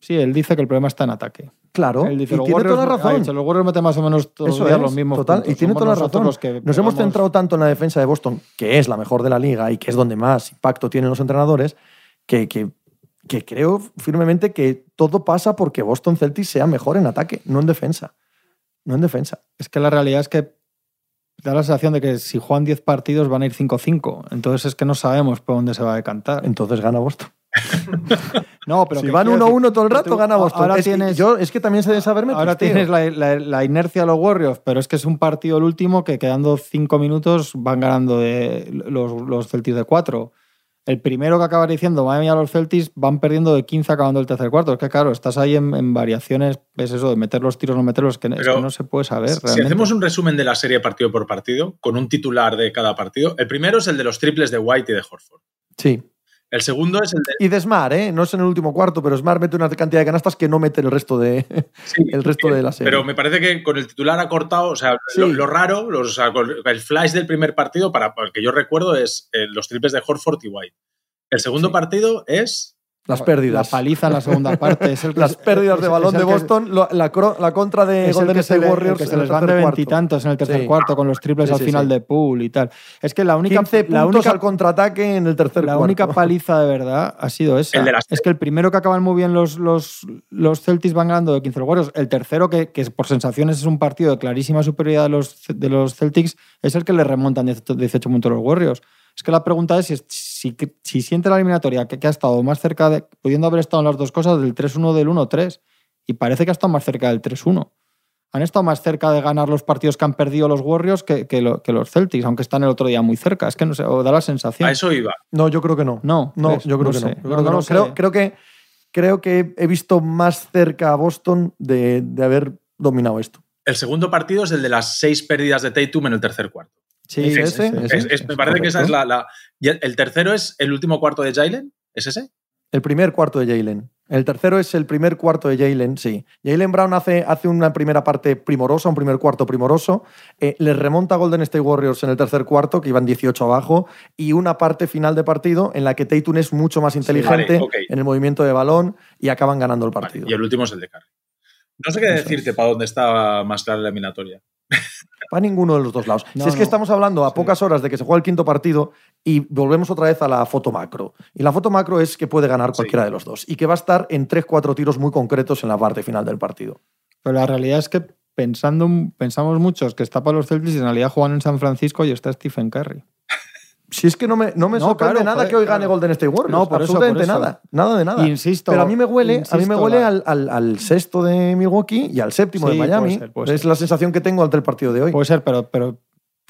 Sí, él dice que el problema está en ataque. Claro, Él dice, y tiene Warriors, toda la razón. dicho, los Warriors meten más o menos todos Eso los días es, los mismos total, puntos. y tiene Somos toda la razón. los que Nos hemos pegamos- centrado tanto en la defensa de Boston, que es la mejor de la liga y que es donde más impacto tienen los entrenadores, que, que, que creo firmemente que todo pasa porque Boston Celtics sea mejor en ataque, no en defensa. No en defensa. Es que la realidad es que da la sensación de que si juegan 10 partidos van a ir 5-5. Entonces es que no sabemos por dónde se va a decantar. Entonces gana Boston. No, pero si que van quiero 1-1 decir, todo el rato, tú- gana Boston. Ahora Es que tienes, yo, es que también sé de saberme. ahora tienes la, la- la inercia de los Warriors, pero es que es un partido el último que quedando 5 minutos van ganando de los, los Celtics de 4. El primero que acaba diciendo Miami a los Celtics van perdiendo de 15 acabando el tercer cuarto. Es que claro, estás ahí en, en variaciones, es eso, de meter los tiros, no meterlos, que, es que no se puede saber. Si realmente. hacemos un resumen de la serie partido por partido, con un titular de cada partido, el primero es el de los triples de White y de Horford. Sí. El segundo es el de. Y de Smart, ¿eh? No es en el último cuarto, pero Smart mete una cantidad de canastas que no mete el resto de, sí, el resto de la serie. Pero me parece que con el titular ha cortado, o sea, Sí. lo, lo raro, los- o sea, con el flash del primer partido, para el que yo recuerdo, es eh, los triples de Horford y White. El segundo Sí. partido es. Las La pérdidas. paliza en la segunda parte. Es el que- Las pérdidas es- de es balón de Boston, la, la contra de Golden que, se State el Warriors. que se les van de tercer cuarto. veintitantos en el tercer Sí. cuarto con los triples Sí, al final sí. de pool y tal. Es que la única, 15 la puntos única, al contraataque en el tercer la cuarto. única paliza de verdad ha sido esa. El de las- Es que el primero que acaban muy bien los, los, los Celtics van ganando de 15 los Warriors. El tercero, que, que por sensaciones es un partido de clarísima superioridad de los, de los Celtics, es el que le remontan 18 18 puntos los Warriors. Es que la pregunta es si, si, si siente la eliminatoria que, que ha estado más cerca de, pudiendo haber estado en las dos cosas, del 3-1 del 1-3. Y parece que ha estado más cerca del 3-1. Han estado más cerca de ganar los partidos que han perdido los Warriors que, que, lo- que los Celtics, aunque están el otro día muy cerca. Es que no sé, o da la sensación. A eso iba. No, yo creo que no. No, No, ves, yo creo no que sé. no. Yo No, creo, que no no. lo sé. Creo, creo que creo que he visto más cerca a Boston de, de haber dominado esto. El segundo partido es el de las seis pérdidas de Tatum en el tercer cuarto. Sí, ¿Es ese, ese, es, es, me parece que esa es la, la, El tercero es el último cuarto de Jalen. ¿Es ese? El primer cuarto de Jalen. El tercero es el primer cuarto de Jalen, sí. Jalen Brown hace, hace una primera parte primorosa, un primer cuarto primoroso. Eh, les remonta a Golden State Warriors en el tercer cuarto, que iban 18 abajo, y una parte final de partido en la que Tatum es mucho más inteligente sí, vale, okay. en el movimiento de balón y acaban ganando el partido. Vale, y el último es el de Curry. No sé qué decirte para dónde está más clara la eliminatoria. Para ninguno de los dos lados. No, si es que no. estamos hablando a sí. pocas horas de que se juega el quinto partido y volvemos otra vez a la foto macro. Y la foto macro es que puede ganar cualquiera sí. de los dos y que va a estar en 3-4 tiros muy concretos en la parte final del partido. Pero la realidad es que pensando, pensamos muchos que está para los Celtics y en realidad juegan en San Francisco y está Stephen Curry. Si es que no me, no me no, sorprende claro, nada que hoy gane claro. Golden State Warriors. No, por absolutamente eso, por eso. nada. Nada de nada. Insisto. Pero a mí me huele, insisto, a mí me huele al, al, al, sexto de Milwaukee y al séptimo sí, de Miami. Puede ser, puede es ser. la sensación que tengo ante el partido de hoy. Puede ser, pero, pero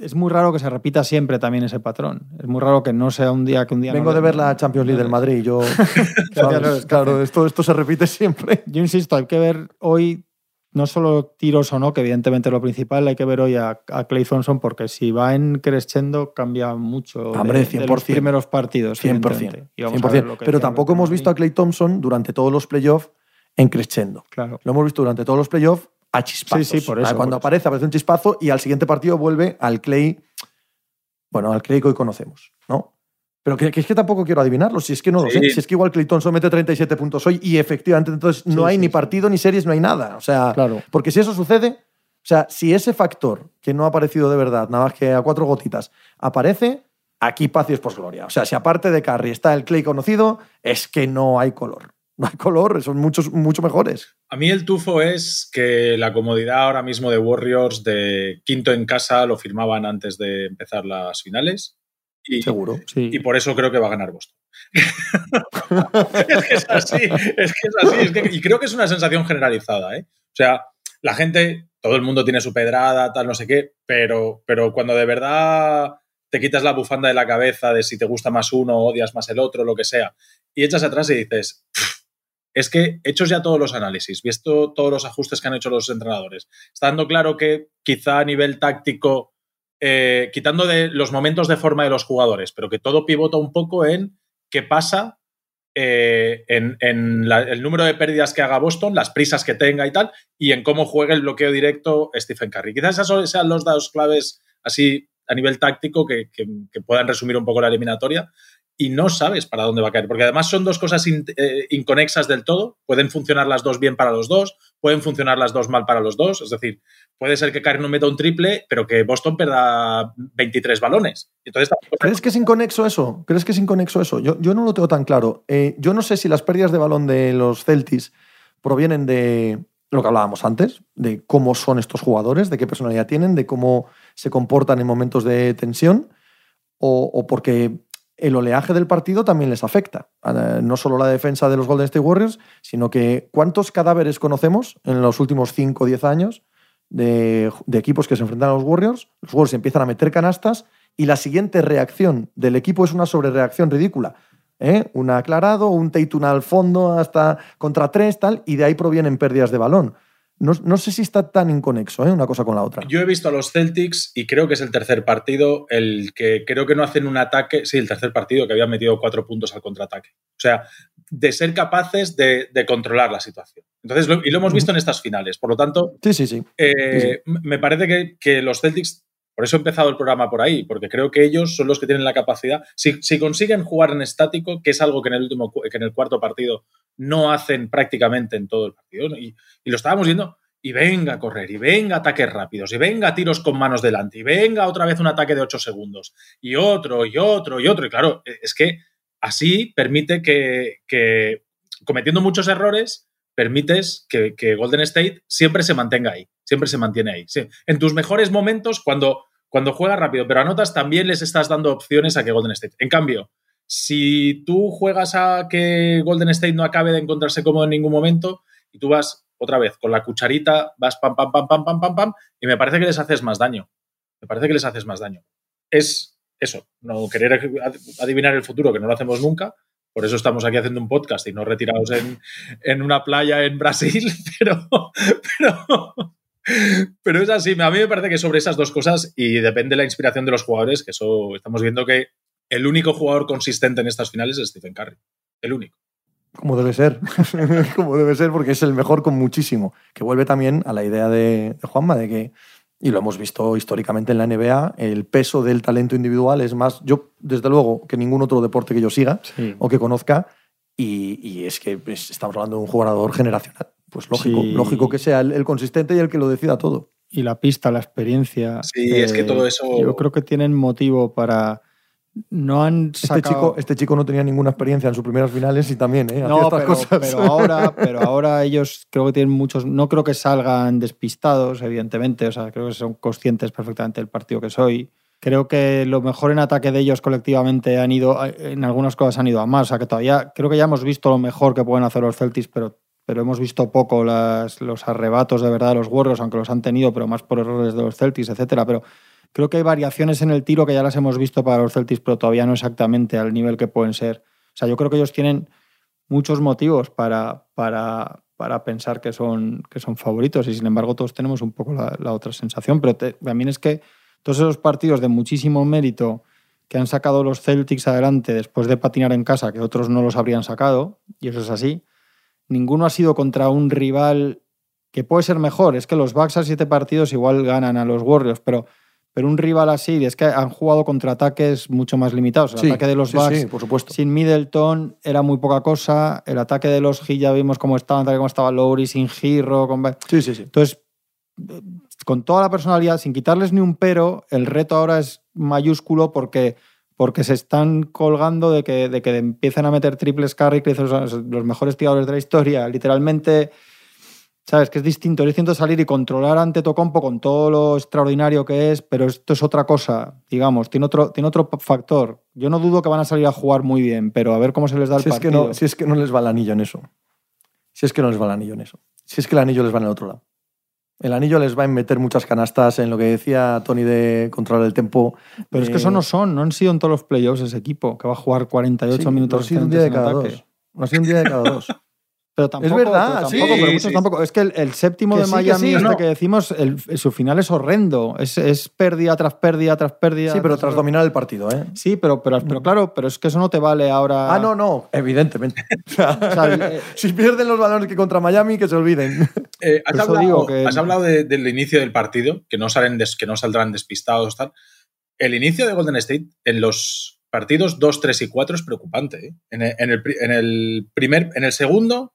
es muy raro que se repita siempre también ese patrón. Es muy raro que no sea un día que un día. Vengo no de ver la Champions League del Madrid yo. claro, esto, esto se repite siempre. Yo insisto, hay que ver hoy no solo tiros o no, que evidentemente es lo principal, hay que ver hoy a, a Clay Thompson porque si va en crescendo cambia mucho Hombre, 100%, de, de los primeros partidos. 100%. 100%. Pero tampoco hemos visto a Clay Thompson durante todos los playoffs en crescendo. Claro. Lo hemos visto durante todos los playoffs a chispazos. Sí, sí, por eso. Cuando por aparece, aparece un chispazo y al siguiente partido vuelve al Clay, bueno, al Clay que hoy conocemos, ¿no? Pero que, que, es que tampoco quiero adivinarlo, si es que no lo sí. sé. Si es que igual Clayton mete 37 puntos hoy y efectivamente entonces no sí, hay sí, ni partido, ni series, no hay nada. O sea, claro. porque si eso sucede, o sea, si ese factor que no ha aparecido de verdad, nada más que a cuatro gotitas, aparece, aquí paz y es posgloria. O sea, si aparte de Curry está el Clay conocido, es que no hay color. No hay color, son muchos, mucho mejores. A mí el tufo es que la comodidad ahora mismo de Warriors de quinto en casa lo firmaban antes de empezar las finales y, Seguro. Sí. Y por eso creo que va a ganar Boston. es que es así, es que es así. Es que, y creo que es una sensación generalizada. ¿eh? O sea, la gente, todo el mundo tiene su pedrada, tal, no sé qué, pero, pero cuando de verdad te quitas la bufanda de la cabeza de si te gusta más uno, odias más el otro, lo que sea, y echas atrás y dices, es que hechos ya todos los análisis, visto todos los ajustes que han hecho los entrenadores, está dando claro que quizá a nivel táctico eh, quitando de los momentos de forma de los jugadores, pero que todo pivota un poco en qué pasa eh, en, el número de pérdidas que haga Boston, las prisas que tenga y tal, y en cómo juegue el bloqueo directo Stephen Curry. Quizás esos sean los dos claves así a nivel táctico que, que puedan resumir un poco la eliminatoria y no sabes para dónde va a caer, porque además son dos cosas in, eh, inconexas del todo, pueden funcionar las dos bien para los dos, pueden funcionar las dos mal para los dos, es decir, puede ser que Curry no meta un triple, pero que Boston perda 23 balones. Entonces, ¿Crees que es inconexo eso? ¿Crees que es inconexo eso? Yo, yo no lo tengo tan claro. Eh, yo no sé si las pérdidas de balón de los Celtics provienen de lo que hablábamos antes, de cómo son estos jugadores, de qué personalidad tienen, de cómo se comportan en momentos de tensión, o, o porque el oleaje del partido también les afecta. Eh, no solo la defensa de los Golden State Warriors, sino que cuántos cadáveres conocemos en los últimos 5 o 10 años de, equipos que se enfrentan a los Warriors. Los Warriors empiezan a meter canastas y la siguiente reacción del equipo es una sobrereacción ridícula. ¿eh? Un aclarado, un Tatum al fondo hasta contra tres, tal, y de ahí provienen pérdidas de balón. No, no, sé si está tan inconexo ¿eh? una cosa con la otra. Yo he visto a los Celtics y creo que es el tercer partido el que creo que no hacen un ataque. Sí, el tercer partido que habían metido cuatro puntos al contraataque. O sea, de ser capaces de, de controlar la situación. Entonces, lo, y lo hemos visto en estas finales. Por lo tanto, sí, sí, sí. Eh, sí, sí. me parece que, que, los Celtics. Por eso he empezado el programa por ahí, porque creo que ellos son los que tienen la capacidad. Si, si consiguen jugar en estático, que es algo que en el último, que en el cuarto partido no hacen prácticamente en todo el partido, y, lo estábamos viendo, y venga a correr, y venga ataques rápidos, y venga tiros con manos delante, y venga otra vez un ataque de 8 segundos, y otro, y otro, y otro. Y claro, es que así permite que, cometiendo muchos errores, permites que, Golden State siempre se mantenga ahí, siempre se mantiene ahí. En tus mejores momentos, cuando, cuando juegas rápido, pero anotas, también les estás dando opciones a que Golden State. En cambio, si tú juegas a que Golden State no acabe de encontrarse cómodo en ningún momento, y tú vas otra vez con la cucharita, vas pam, pam, pam, pam, pam, pam, pam, y me parece que les haces más daño. Me parece que les haces más daño. Es eso, no querer adivinar el futuro, que no lo hacemos nunca, por eso estamos aquí haciendo un podcast y no retirados en, una playa en Brasil, pero, pero es así. A mí me parece que sobre esas dos cosas, y depende de la inspiración de los jugadores, que eso estamos viendo que el único jugador consistente en estas finales es Stephen Curry. El único. Como debe ser, como debe ser, porque es el mejor con muchísimo. Que vuelve también a la idea de, Juanma de que, y lo hemos visto históricamente en la NBA, el peso del talento individual es más, yo desde luego, que ningún otro deporte que yo siga o que conozca, y, es que pues, estamos hablando de un jugador generacional. Pues lógico, lógico que sea el, consistente y el que lo decida todo. Y la pista, la experiencia. Sí, es que todo eso. Yo creo que tienen motivo para no han sacado... Este chico, este chico no tenía ninguna experiencia en sus primeras finales y también, ¿eh? No, pero, pero, ahora, pero ahora ellos creo que tienen muchos... No creo que salgan despistados, evidentemente. O sea, creo que son conscientes perfectamente del partido que soy. Creo que lo mejor en ataque de ellos colectivamente han ido... En algunas cosas han ido a más. O sea, que todavía... Creo que ya hemos visto lo mejor que pueden hacer los Celtics, pero, pero hemos visto poco los arrebatos de verdad de los Warriors, aunque los han tenido, pero más por errores de los Celtics, etcétera. Pero Creo que hay variaciones en el tiro que ya las hemos visto para los Celtics, pero todavía no exactamente al nivel que pueden ser. O sea, yo creo que ellos tienen muchos motivos para, para, para pensar que son, que son favoritos y sin embargo todos tenemos un poco la, otra sensación. Pero también es que todos esos partidos de muchísimo mérito que han sacado los Celtics adelante después de patinar en casa, que otros no los habrían sacado, y eso es así, ninguno ha sido contra un rival que puede ser mejor. Es que los Bucks a siete partidos igual ganan a los Warriors, pero pero un rival así, es que han jugado contra ataques mucho más limitados. El ataque de los Bucks por supuesto. sin Middleton era muy poca cosa. El ataque de los Heat ya vimos cómo estaba, cómo estaba Lowry sin Giro. Con... Sí, sí, sí. Entonces, con toda la personalidad, sin quitarles ni un pero, el reto ahora es mayúsculo porque, porque se están colgando de que, de que empiecen a meter triples carry, que los mejores tiradores de la historia. Literalmente ¿Sabes? Que es distinto. Es distinto salir y controlar ante Tocompo con todo lo extraordinario que es, pero esto es otra cosa, digamos. Tiene otro, tiene otro factor. Yo no dudo que van a salir a jugar muy bien, pero a ver cómo se les da el si partido. Es que no, si es que no les va el anillo en eso. Si es que no les va el anillo en eso. Si es que el anillo les va en el otro lado. El anillo les va a meter muchas canastas en lo que decía Tony de controlar el tempo. Pero es que eso no son, no han sido en todos los playoffs ese equipo, que va a jugar 48 minutos. No ha sido un día de cada dos. No ha sido un día de cada dos. Pero tampoco, es verdad, sí, pero tampoco. Es que el, séptimo de Miami, este que decimos, su final es horrendo. Es, es, pérdida tras pérdida tras pérdida. Sí, pero tras dominar el partido, ¿eh? Sí, pero, pero, pero claro, pero es que eso no te vale ahora. Ah, no, no, evidentemente. Eh, si pierden los valores que contra Miami, que se olviden. Eh, has, hablado, has, hablado, del inicio del partido, que no, salen que no saldrán despistados. Tal. El inicio de Golden State en los partidos 2, 3 y 4 es preocupante. ¿eh? En, en, el, en, el, primer, en el segundo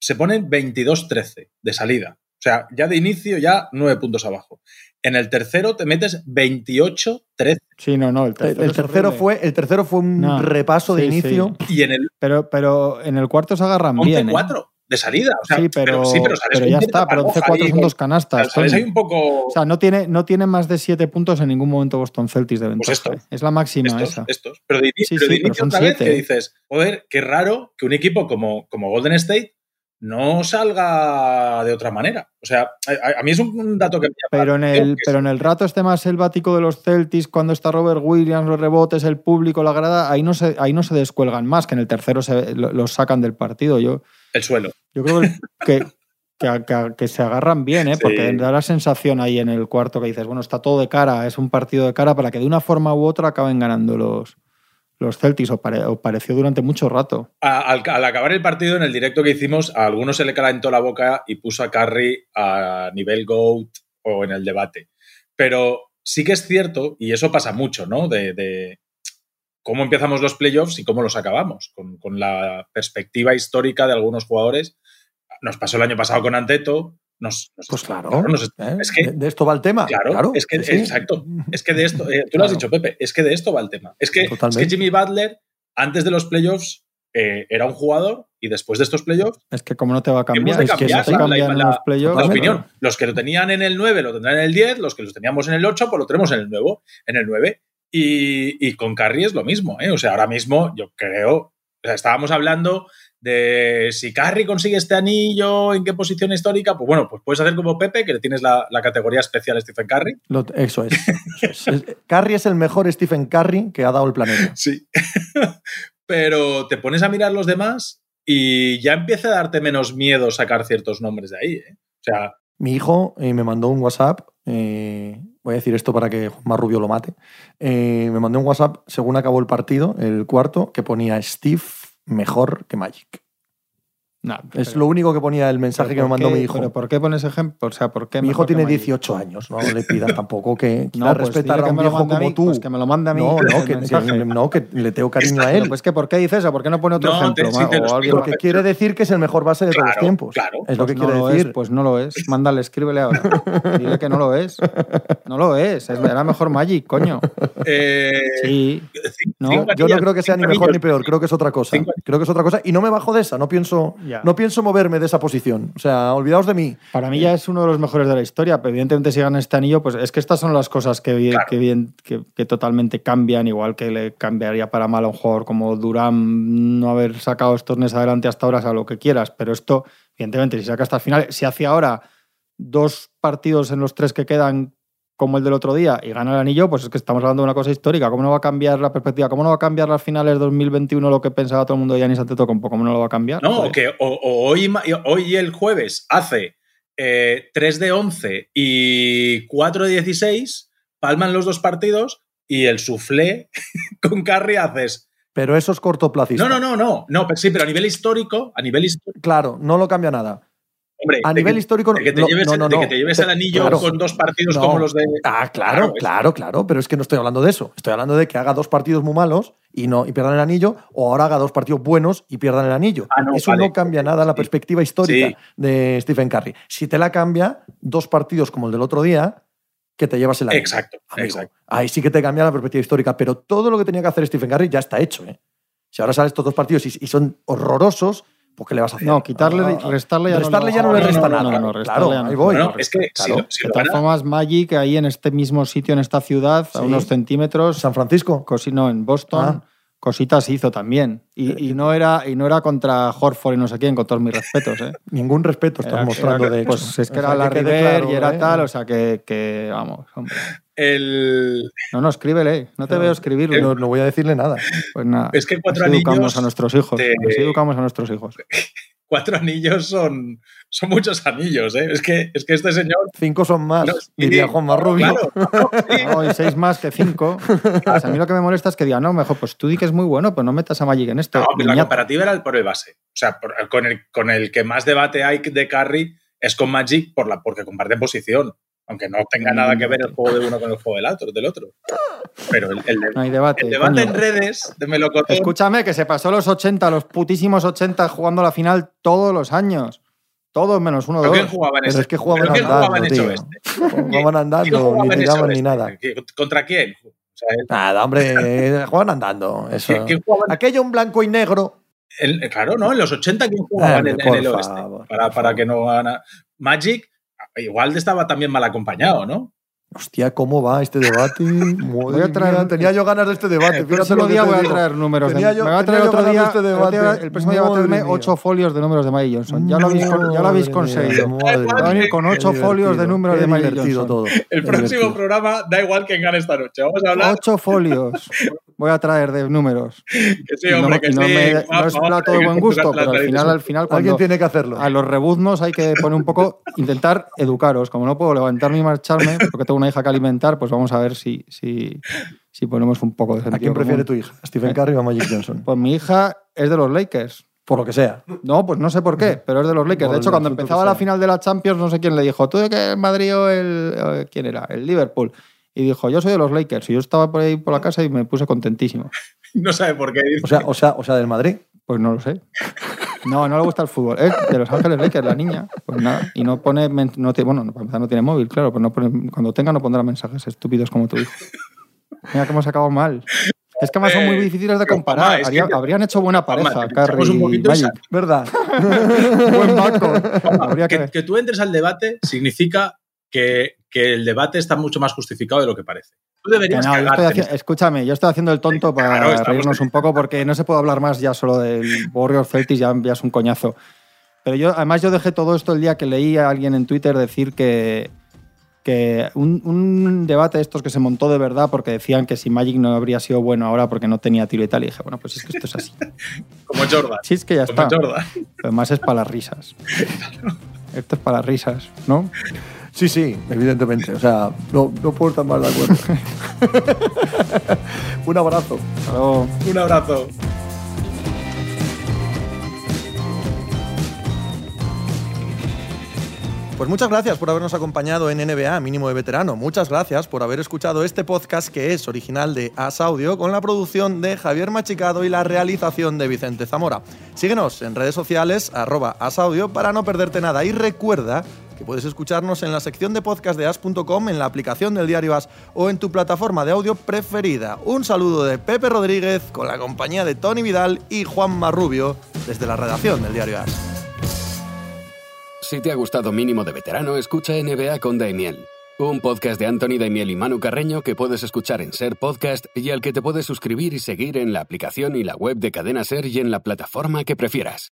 se ponen 22-13 de salida. O sea, ya de inicio, ya nueve puntos abajo. En el tercero te metes 28-13. Sí, no, no. El tercero, fue, el tercero fue un repaso de inicio. Y en el. Pero, pero en el cuarto se agarran bien. 4 ¿eh? de salida. sí, pero, sí, pero, ya está. Pero 11-4 son dos canastas. Sales un poco... O sea, no tiene, no tiene más de 7 puntos en ningún momento Boston Celtics de ventaja. Pues esto, ¿eh? es la máxima estos, esa. Estos. Pero de, inicio otra vez que dices, joder, qué raro que un equipo como, como Golden State no salga de otra manera. O sea, a, mí es un, dato que me pero en el Pero en el rato este más selvático de los Celtics, cuando está Robert Williams, los rebotes, el público, la grada, ahí no se, ahí no se descuelgan más, que en el tercero se, los sacan del partido. Yo, el suelo. Yo creo que, que, se agarran bien, ¿eh? porque da la sensación ahí en el cuarto que dices, bueno, está todo de cara, es un partido de cara para que de una forma u otra acaben ganando los, los Celtics, o, pareció durante mucho rato. Al, acabar el partido, en el directo que hicimos, a algunos se le calentó la boca y puso a Curry a nivel GOAT o en el debate. Pero sí que es cierto, y eso pasa mucho, ¿no? De, cómo empezamos los playoffs y cómo los acabamos, con, con, la perspectiva histórica de algunos jugadores. Nos pasó el año pasado con Anteto, pues claro, ¿eh? es que, de, esto va el tema. Claro, es que, exacto. Es que de esto, eh, tú lo has dicho, Pepe, es que de esto va el tema. Es que, Jimmy Butler, antes de los playoffs, eh, era un jugador y después de estos playoffs. Es que, como no te va a cambiar, es que los playoffs. La opinión. Los que lo tenían en el 9 lo tendrán en el 10, los que los teníamos en el 8, pues lo tenemos en el, nuevo, en el 9. Y, y con Carrie es lo mismo. O sea, ahora mismo yo creo. O sea, estábamos hablando de si Carry consigue este anillo, en qué posición histórica, pues bueno, pues puedes hacer como Pepe, que le tienes la, categoría especial a Stephen Curry. eso, es, Curry es el mejor Stephen Curry que ha dado el planeta. Sí. pero te pones a mirar los demás y ya empieza a darte menos miedo sacar ciertos nombres de ahí. ¿eh? O sea, Mi hijo eh, me mandó un WhatsApp, eh, voy a decir esto para que más Rubio lo mate, eh, me mandó un WhatsApp según acabó el partido, el cuarto, que ponía Steve mejor que Magic. Es pero- lo único que ponía el mensaje que me ¿por mandó qué- mi hijo. ¿Pero por qué pones ejemplo? O sea, ¿por qué Mi hijo que tiene Magic? 18 años, no le pidas tampoco que No, quiera pues respetar a que un viejo mí, como tú. Pues que me lo mande a mí. no, no, que, que- no, que le tengo cariño a él. Pues que ¿por qué dice eso? ¿Por qué no pone otro No, ejemplo? te- o. Porque quiere decir que es el mejor base de todos los tiempos. claro. Es lo que Pues no quiere lo decir. Es, pues no lo es. Mándale, escríbele ahora. Dile que no lo es. No lo es. es era mejor Magic, coño. eh, Sí. Yo no creo que sea ni mejor ni peor, creo que es otra cosa. Creo que es otra cosa y no me bajo de esa, no pienso, Ya. no pienso moverme de esa posición. O sea, olvidaos de mí. Para mí ya es uno de los mejores de la historia, pero evidentemente si gana este anillo, pues es que estas son las cosas que, vi- Claro. que, bien- que, que totalmente cambian, igual que le cambiaría para mal a un jugador como Durán no haber sacado estos torneos adelante hasta ahora, o sea, lo que quieras, pero esto, evidentemente, si saca hasta el final, si hace ahora dos partidos en los tres que quedan como el del otro día y gana el anillo, pues es que estamos hablando de una cosa histórica. ¿Cómo no va a cambiar la perspectiva? ¿Cómo no va a cambiar las finales 2021 lo que pensaba todo el mundo de Yanis Antetokounmpo? ¿Cómo no lo va a cambiar? No, Joder. que o, o hoy, hoy el jueves hace eh, 3 de 11 y 4 de 16, palman los dos partidos y el soufflé con Carry haces. Pero eso es cortoplacista. No, no, no, no, no, pero sí, pero a nivel histórico, a nivel histórico, Claro, no lo cambia nada. Hombre, A nivel que- histórico, de que te no, lleves, no, no, de que te lleves el anillo Claro. con dos partidos como los de. Ah, claro, Claro, claro, claro, pero es que no estoy hablando de eso. Estoy hablando de que haga dos partidos muy malos y no y pierdan el anillo, o ahora haga dos partidos buenos y pierdan el anillo. Ah, eso vale. no cambia nada la Sí. perspectiva histórica Sí. de Stephen Curry. Si te la cambia, dos partidos como el del otro día, que te llevas el anillo. Exacto, amigo. exacto. Ahí sí que te cambia la perspectiva histórica, pero todo lo que tenía que hacer Stephen Curry ya está hecho. ¿eh? Si ahora salen estos dos partidos y, y son horrorosos, pues ¿qué le vas a hacer? No, quitarle, Ah, restarle ya restarle no, ya no, le no, resta no, nada. No, no, restarle claro, ya no. ahí voy. Es que si, Claro. lo- si De todas formas, Magic ahí en este mismo sitio, en esta ciudad, a Sí. unos centímetros, San Francisco. cosi- no, en Boston, Ah. cositas hizo también. Y, y no era, y no era contra Horford y no sé quién, con todos mis respetos. ¿eh? Ningún respeto estás mostrando, era- de hecho. Pues es que O sea, era la River claro, y era ¿eh? tal, o sea que, que, vamos, hombre. El, No, no, escríbele, no te No, veo escribirlo. No, no voy a decirle nada. Pues nada, es que cuatro así educamos anillos. a nuestros hijos. de- Así educamos a nuestros hijos. Cuatro anillos son, son muchos anillos, ¿eh? Es que, es que este señor. Cinco son más, No, diría Juan Marrubio. Claro, no, y seis más que cinco. Pues a mí lo que me molesta es que diga, no, mejor, pues tú di que es muy bueno, pues no metas a Magic en esto. No, pero la comparativa era el por el base. O sea, por- con, el, con el que más debate hay de Carry es con Magic por la, porque comparten posición. Aunque no tenga nada que ver el juego de uno con el juego del otro. Del otro. Pero el, el- No hay debate. el debate coño. en redes de Melocotón. Escúchame, que se pasó los 80, los putísimos 80 jugando la final todos los años. Todos menos uno, ¿Pero dos. quién jugaba en Pero ese? es que jugaban ¿Pero quién andando, tío. este? Jugaban ¿Quién andando, ni tiraban ni este? nada. ¿Qué- ¿Contra quién? O sea, el- Nada, hombre, eh, juegan andando. Eso. ¿quién- quién jugaba en- Aquello en blanco y negro. claro, ¿no? En los 80, ¿quién jugaba en, Hombre, el- en el oeste? favor, para, para que no gana. Magic, igual estaba también mal acompañado, ¿no? Hostia, ¿cómo va este debate? Voy a traer- Mía, tenía yo ganas de este debate. El próximo día voy a digo. traer números. de- Tenía yo- me va a traer otro ganas de día. este debate. el próximo día va a traerme ocho folios de números de Magic Johnson. Ya lo habéis, ya lo habéis conseguido. Va a venir con ocho folios de números de divertido Johnson. todo. El próximo programa da igual quién gane esta noche. Vamos a hablar Ocho folios voy a traer de números. que sí, Y no, hombre, que no sí. me- no es plato de buen gusto, pero al final, al final Alguien tiene que hacerlo. a los rebuznos hay que poner un poco, intentar educaros. Como no puedo levantarme y marcharme, porque tengo una hija que alimentar, pues vamos a ver si, si, si ponemos un poco de sentido ¿A quién prefiere común. tu hija? ¿A ¿Stephen Curry o a Magic Johnson? Pues mi hija es de los Lakers. Por lo que sea. No, pues no sé por qué, pero es de los Lakers. Por De hecho, cuando empezaba la final de la Champions, no sé quién le dijo, ¿tú de qué el Madrid o el. ¿Quién era? El Liverpool. Y dijo, yo soy de los Lakers. Y yo estaba por ahí por la casa y me puse contentísimo. No sabe por qué. O sea, o sea, o sea del Madrid. Pues no lo sé. No, no le gusta el fútbol. Es de Los Ángeles Lakers, la niña. Pues nada. Y no pone. No tiene, bueno, para empezar no tiene móvil, claro. Pues no pone, cuando tenga no pondrá mensajes estúpidos como tu hijo. Mira cómo se acabado mal. Es que además son muy Eh, difíciles de comparar. Es que yo- habrían hecho buena pareja, que pensamos Carrie un y poquito Magic. esa- ¿Verdad? Buen que, que- que tú entres al debate significa que, que el debate está mucho más justificado de lo que parece. Tú deberías no, yo estoy escúchame, yo estoy haciendo el tonto para Claro, reírnos un poco porque no se puede hablar más ya solo del Warriors Celtics, ya, ya es un coñazo. Pero yo, además, yo dejé todo esto el día que leí a alguien en Twitter decir que, que un, un debate de estos que se montó de verdad porque decían que si Magic no habría sido bueno ahora porque no tenía tiro y tal. Y dije, bueno, pues es que esto es así. Como Jordan. Sí, es que ya Como está. Jordan. Además es para las risas. Esto es para las risas, ¿no? Sí, sí, evidentemente. O sea, no, no puedo estar más de acuerdo. Un abrazo. Hasta luego. Un abrazo. Pues muchas gracias por habernos acompañado en NBA Mínimo de Veterano. Muchas gracias por haber escuchado este podcast que es original de As Audio con la producción de Javier Machicado y la realización de Vicente Zamora. Síguenos en redes sociales arroba asaudio para no perderte nada y recuerda que puedes escucharnos en la sección de podcast de as.com, en la aplicación del diario As o en tu plataforma de audio preferida. Un saludo de Pepe Rodríguez con la compañía de Tony Vidal y Juan Marrubio desde la redacción del diario As. Si te ha gustado Mínimo de Veterano, escucha NBA con Daimiel, un podcast de Anthony Daimiel y Manu Carreño que puedes escuchar en Ser Podcast y al que te puedes suscribir y seguir en la aplicación y la web de Cadena Ser y en la plataforma que prefieras.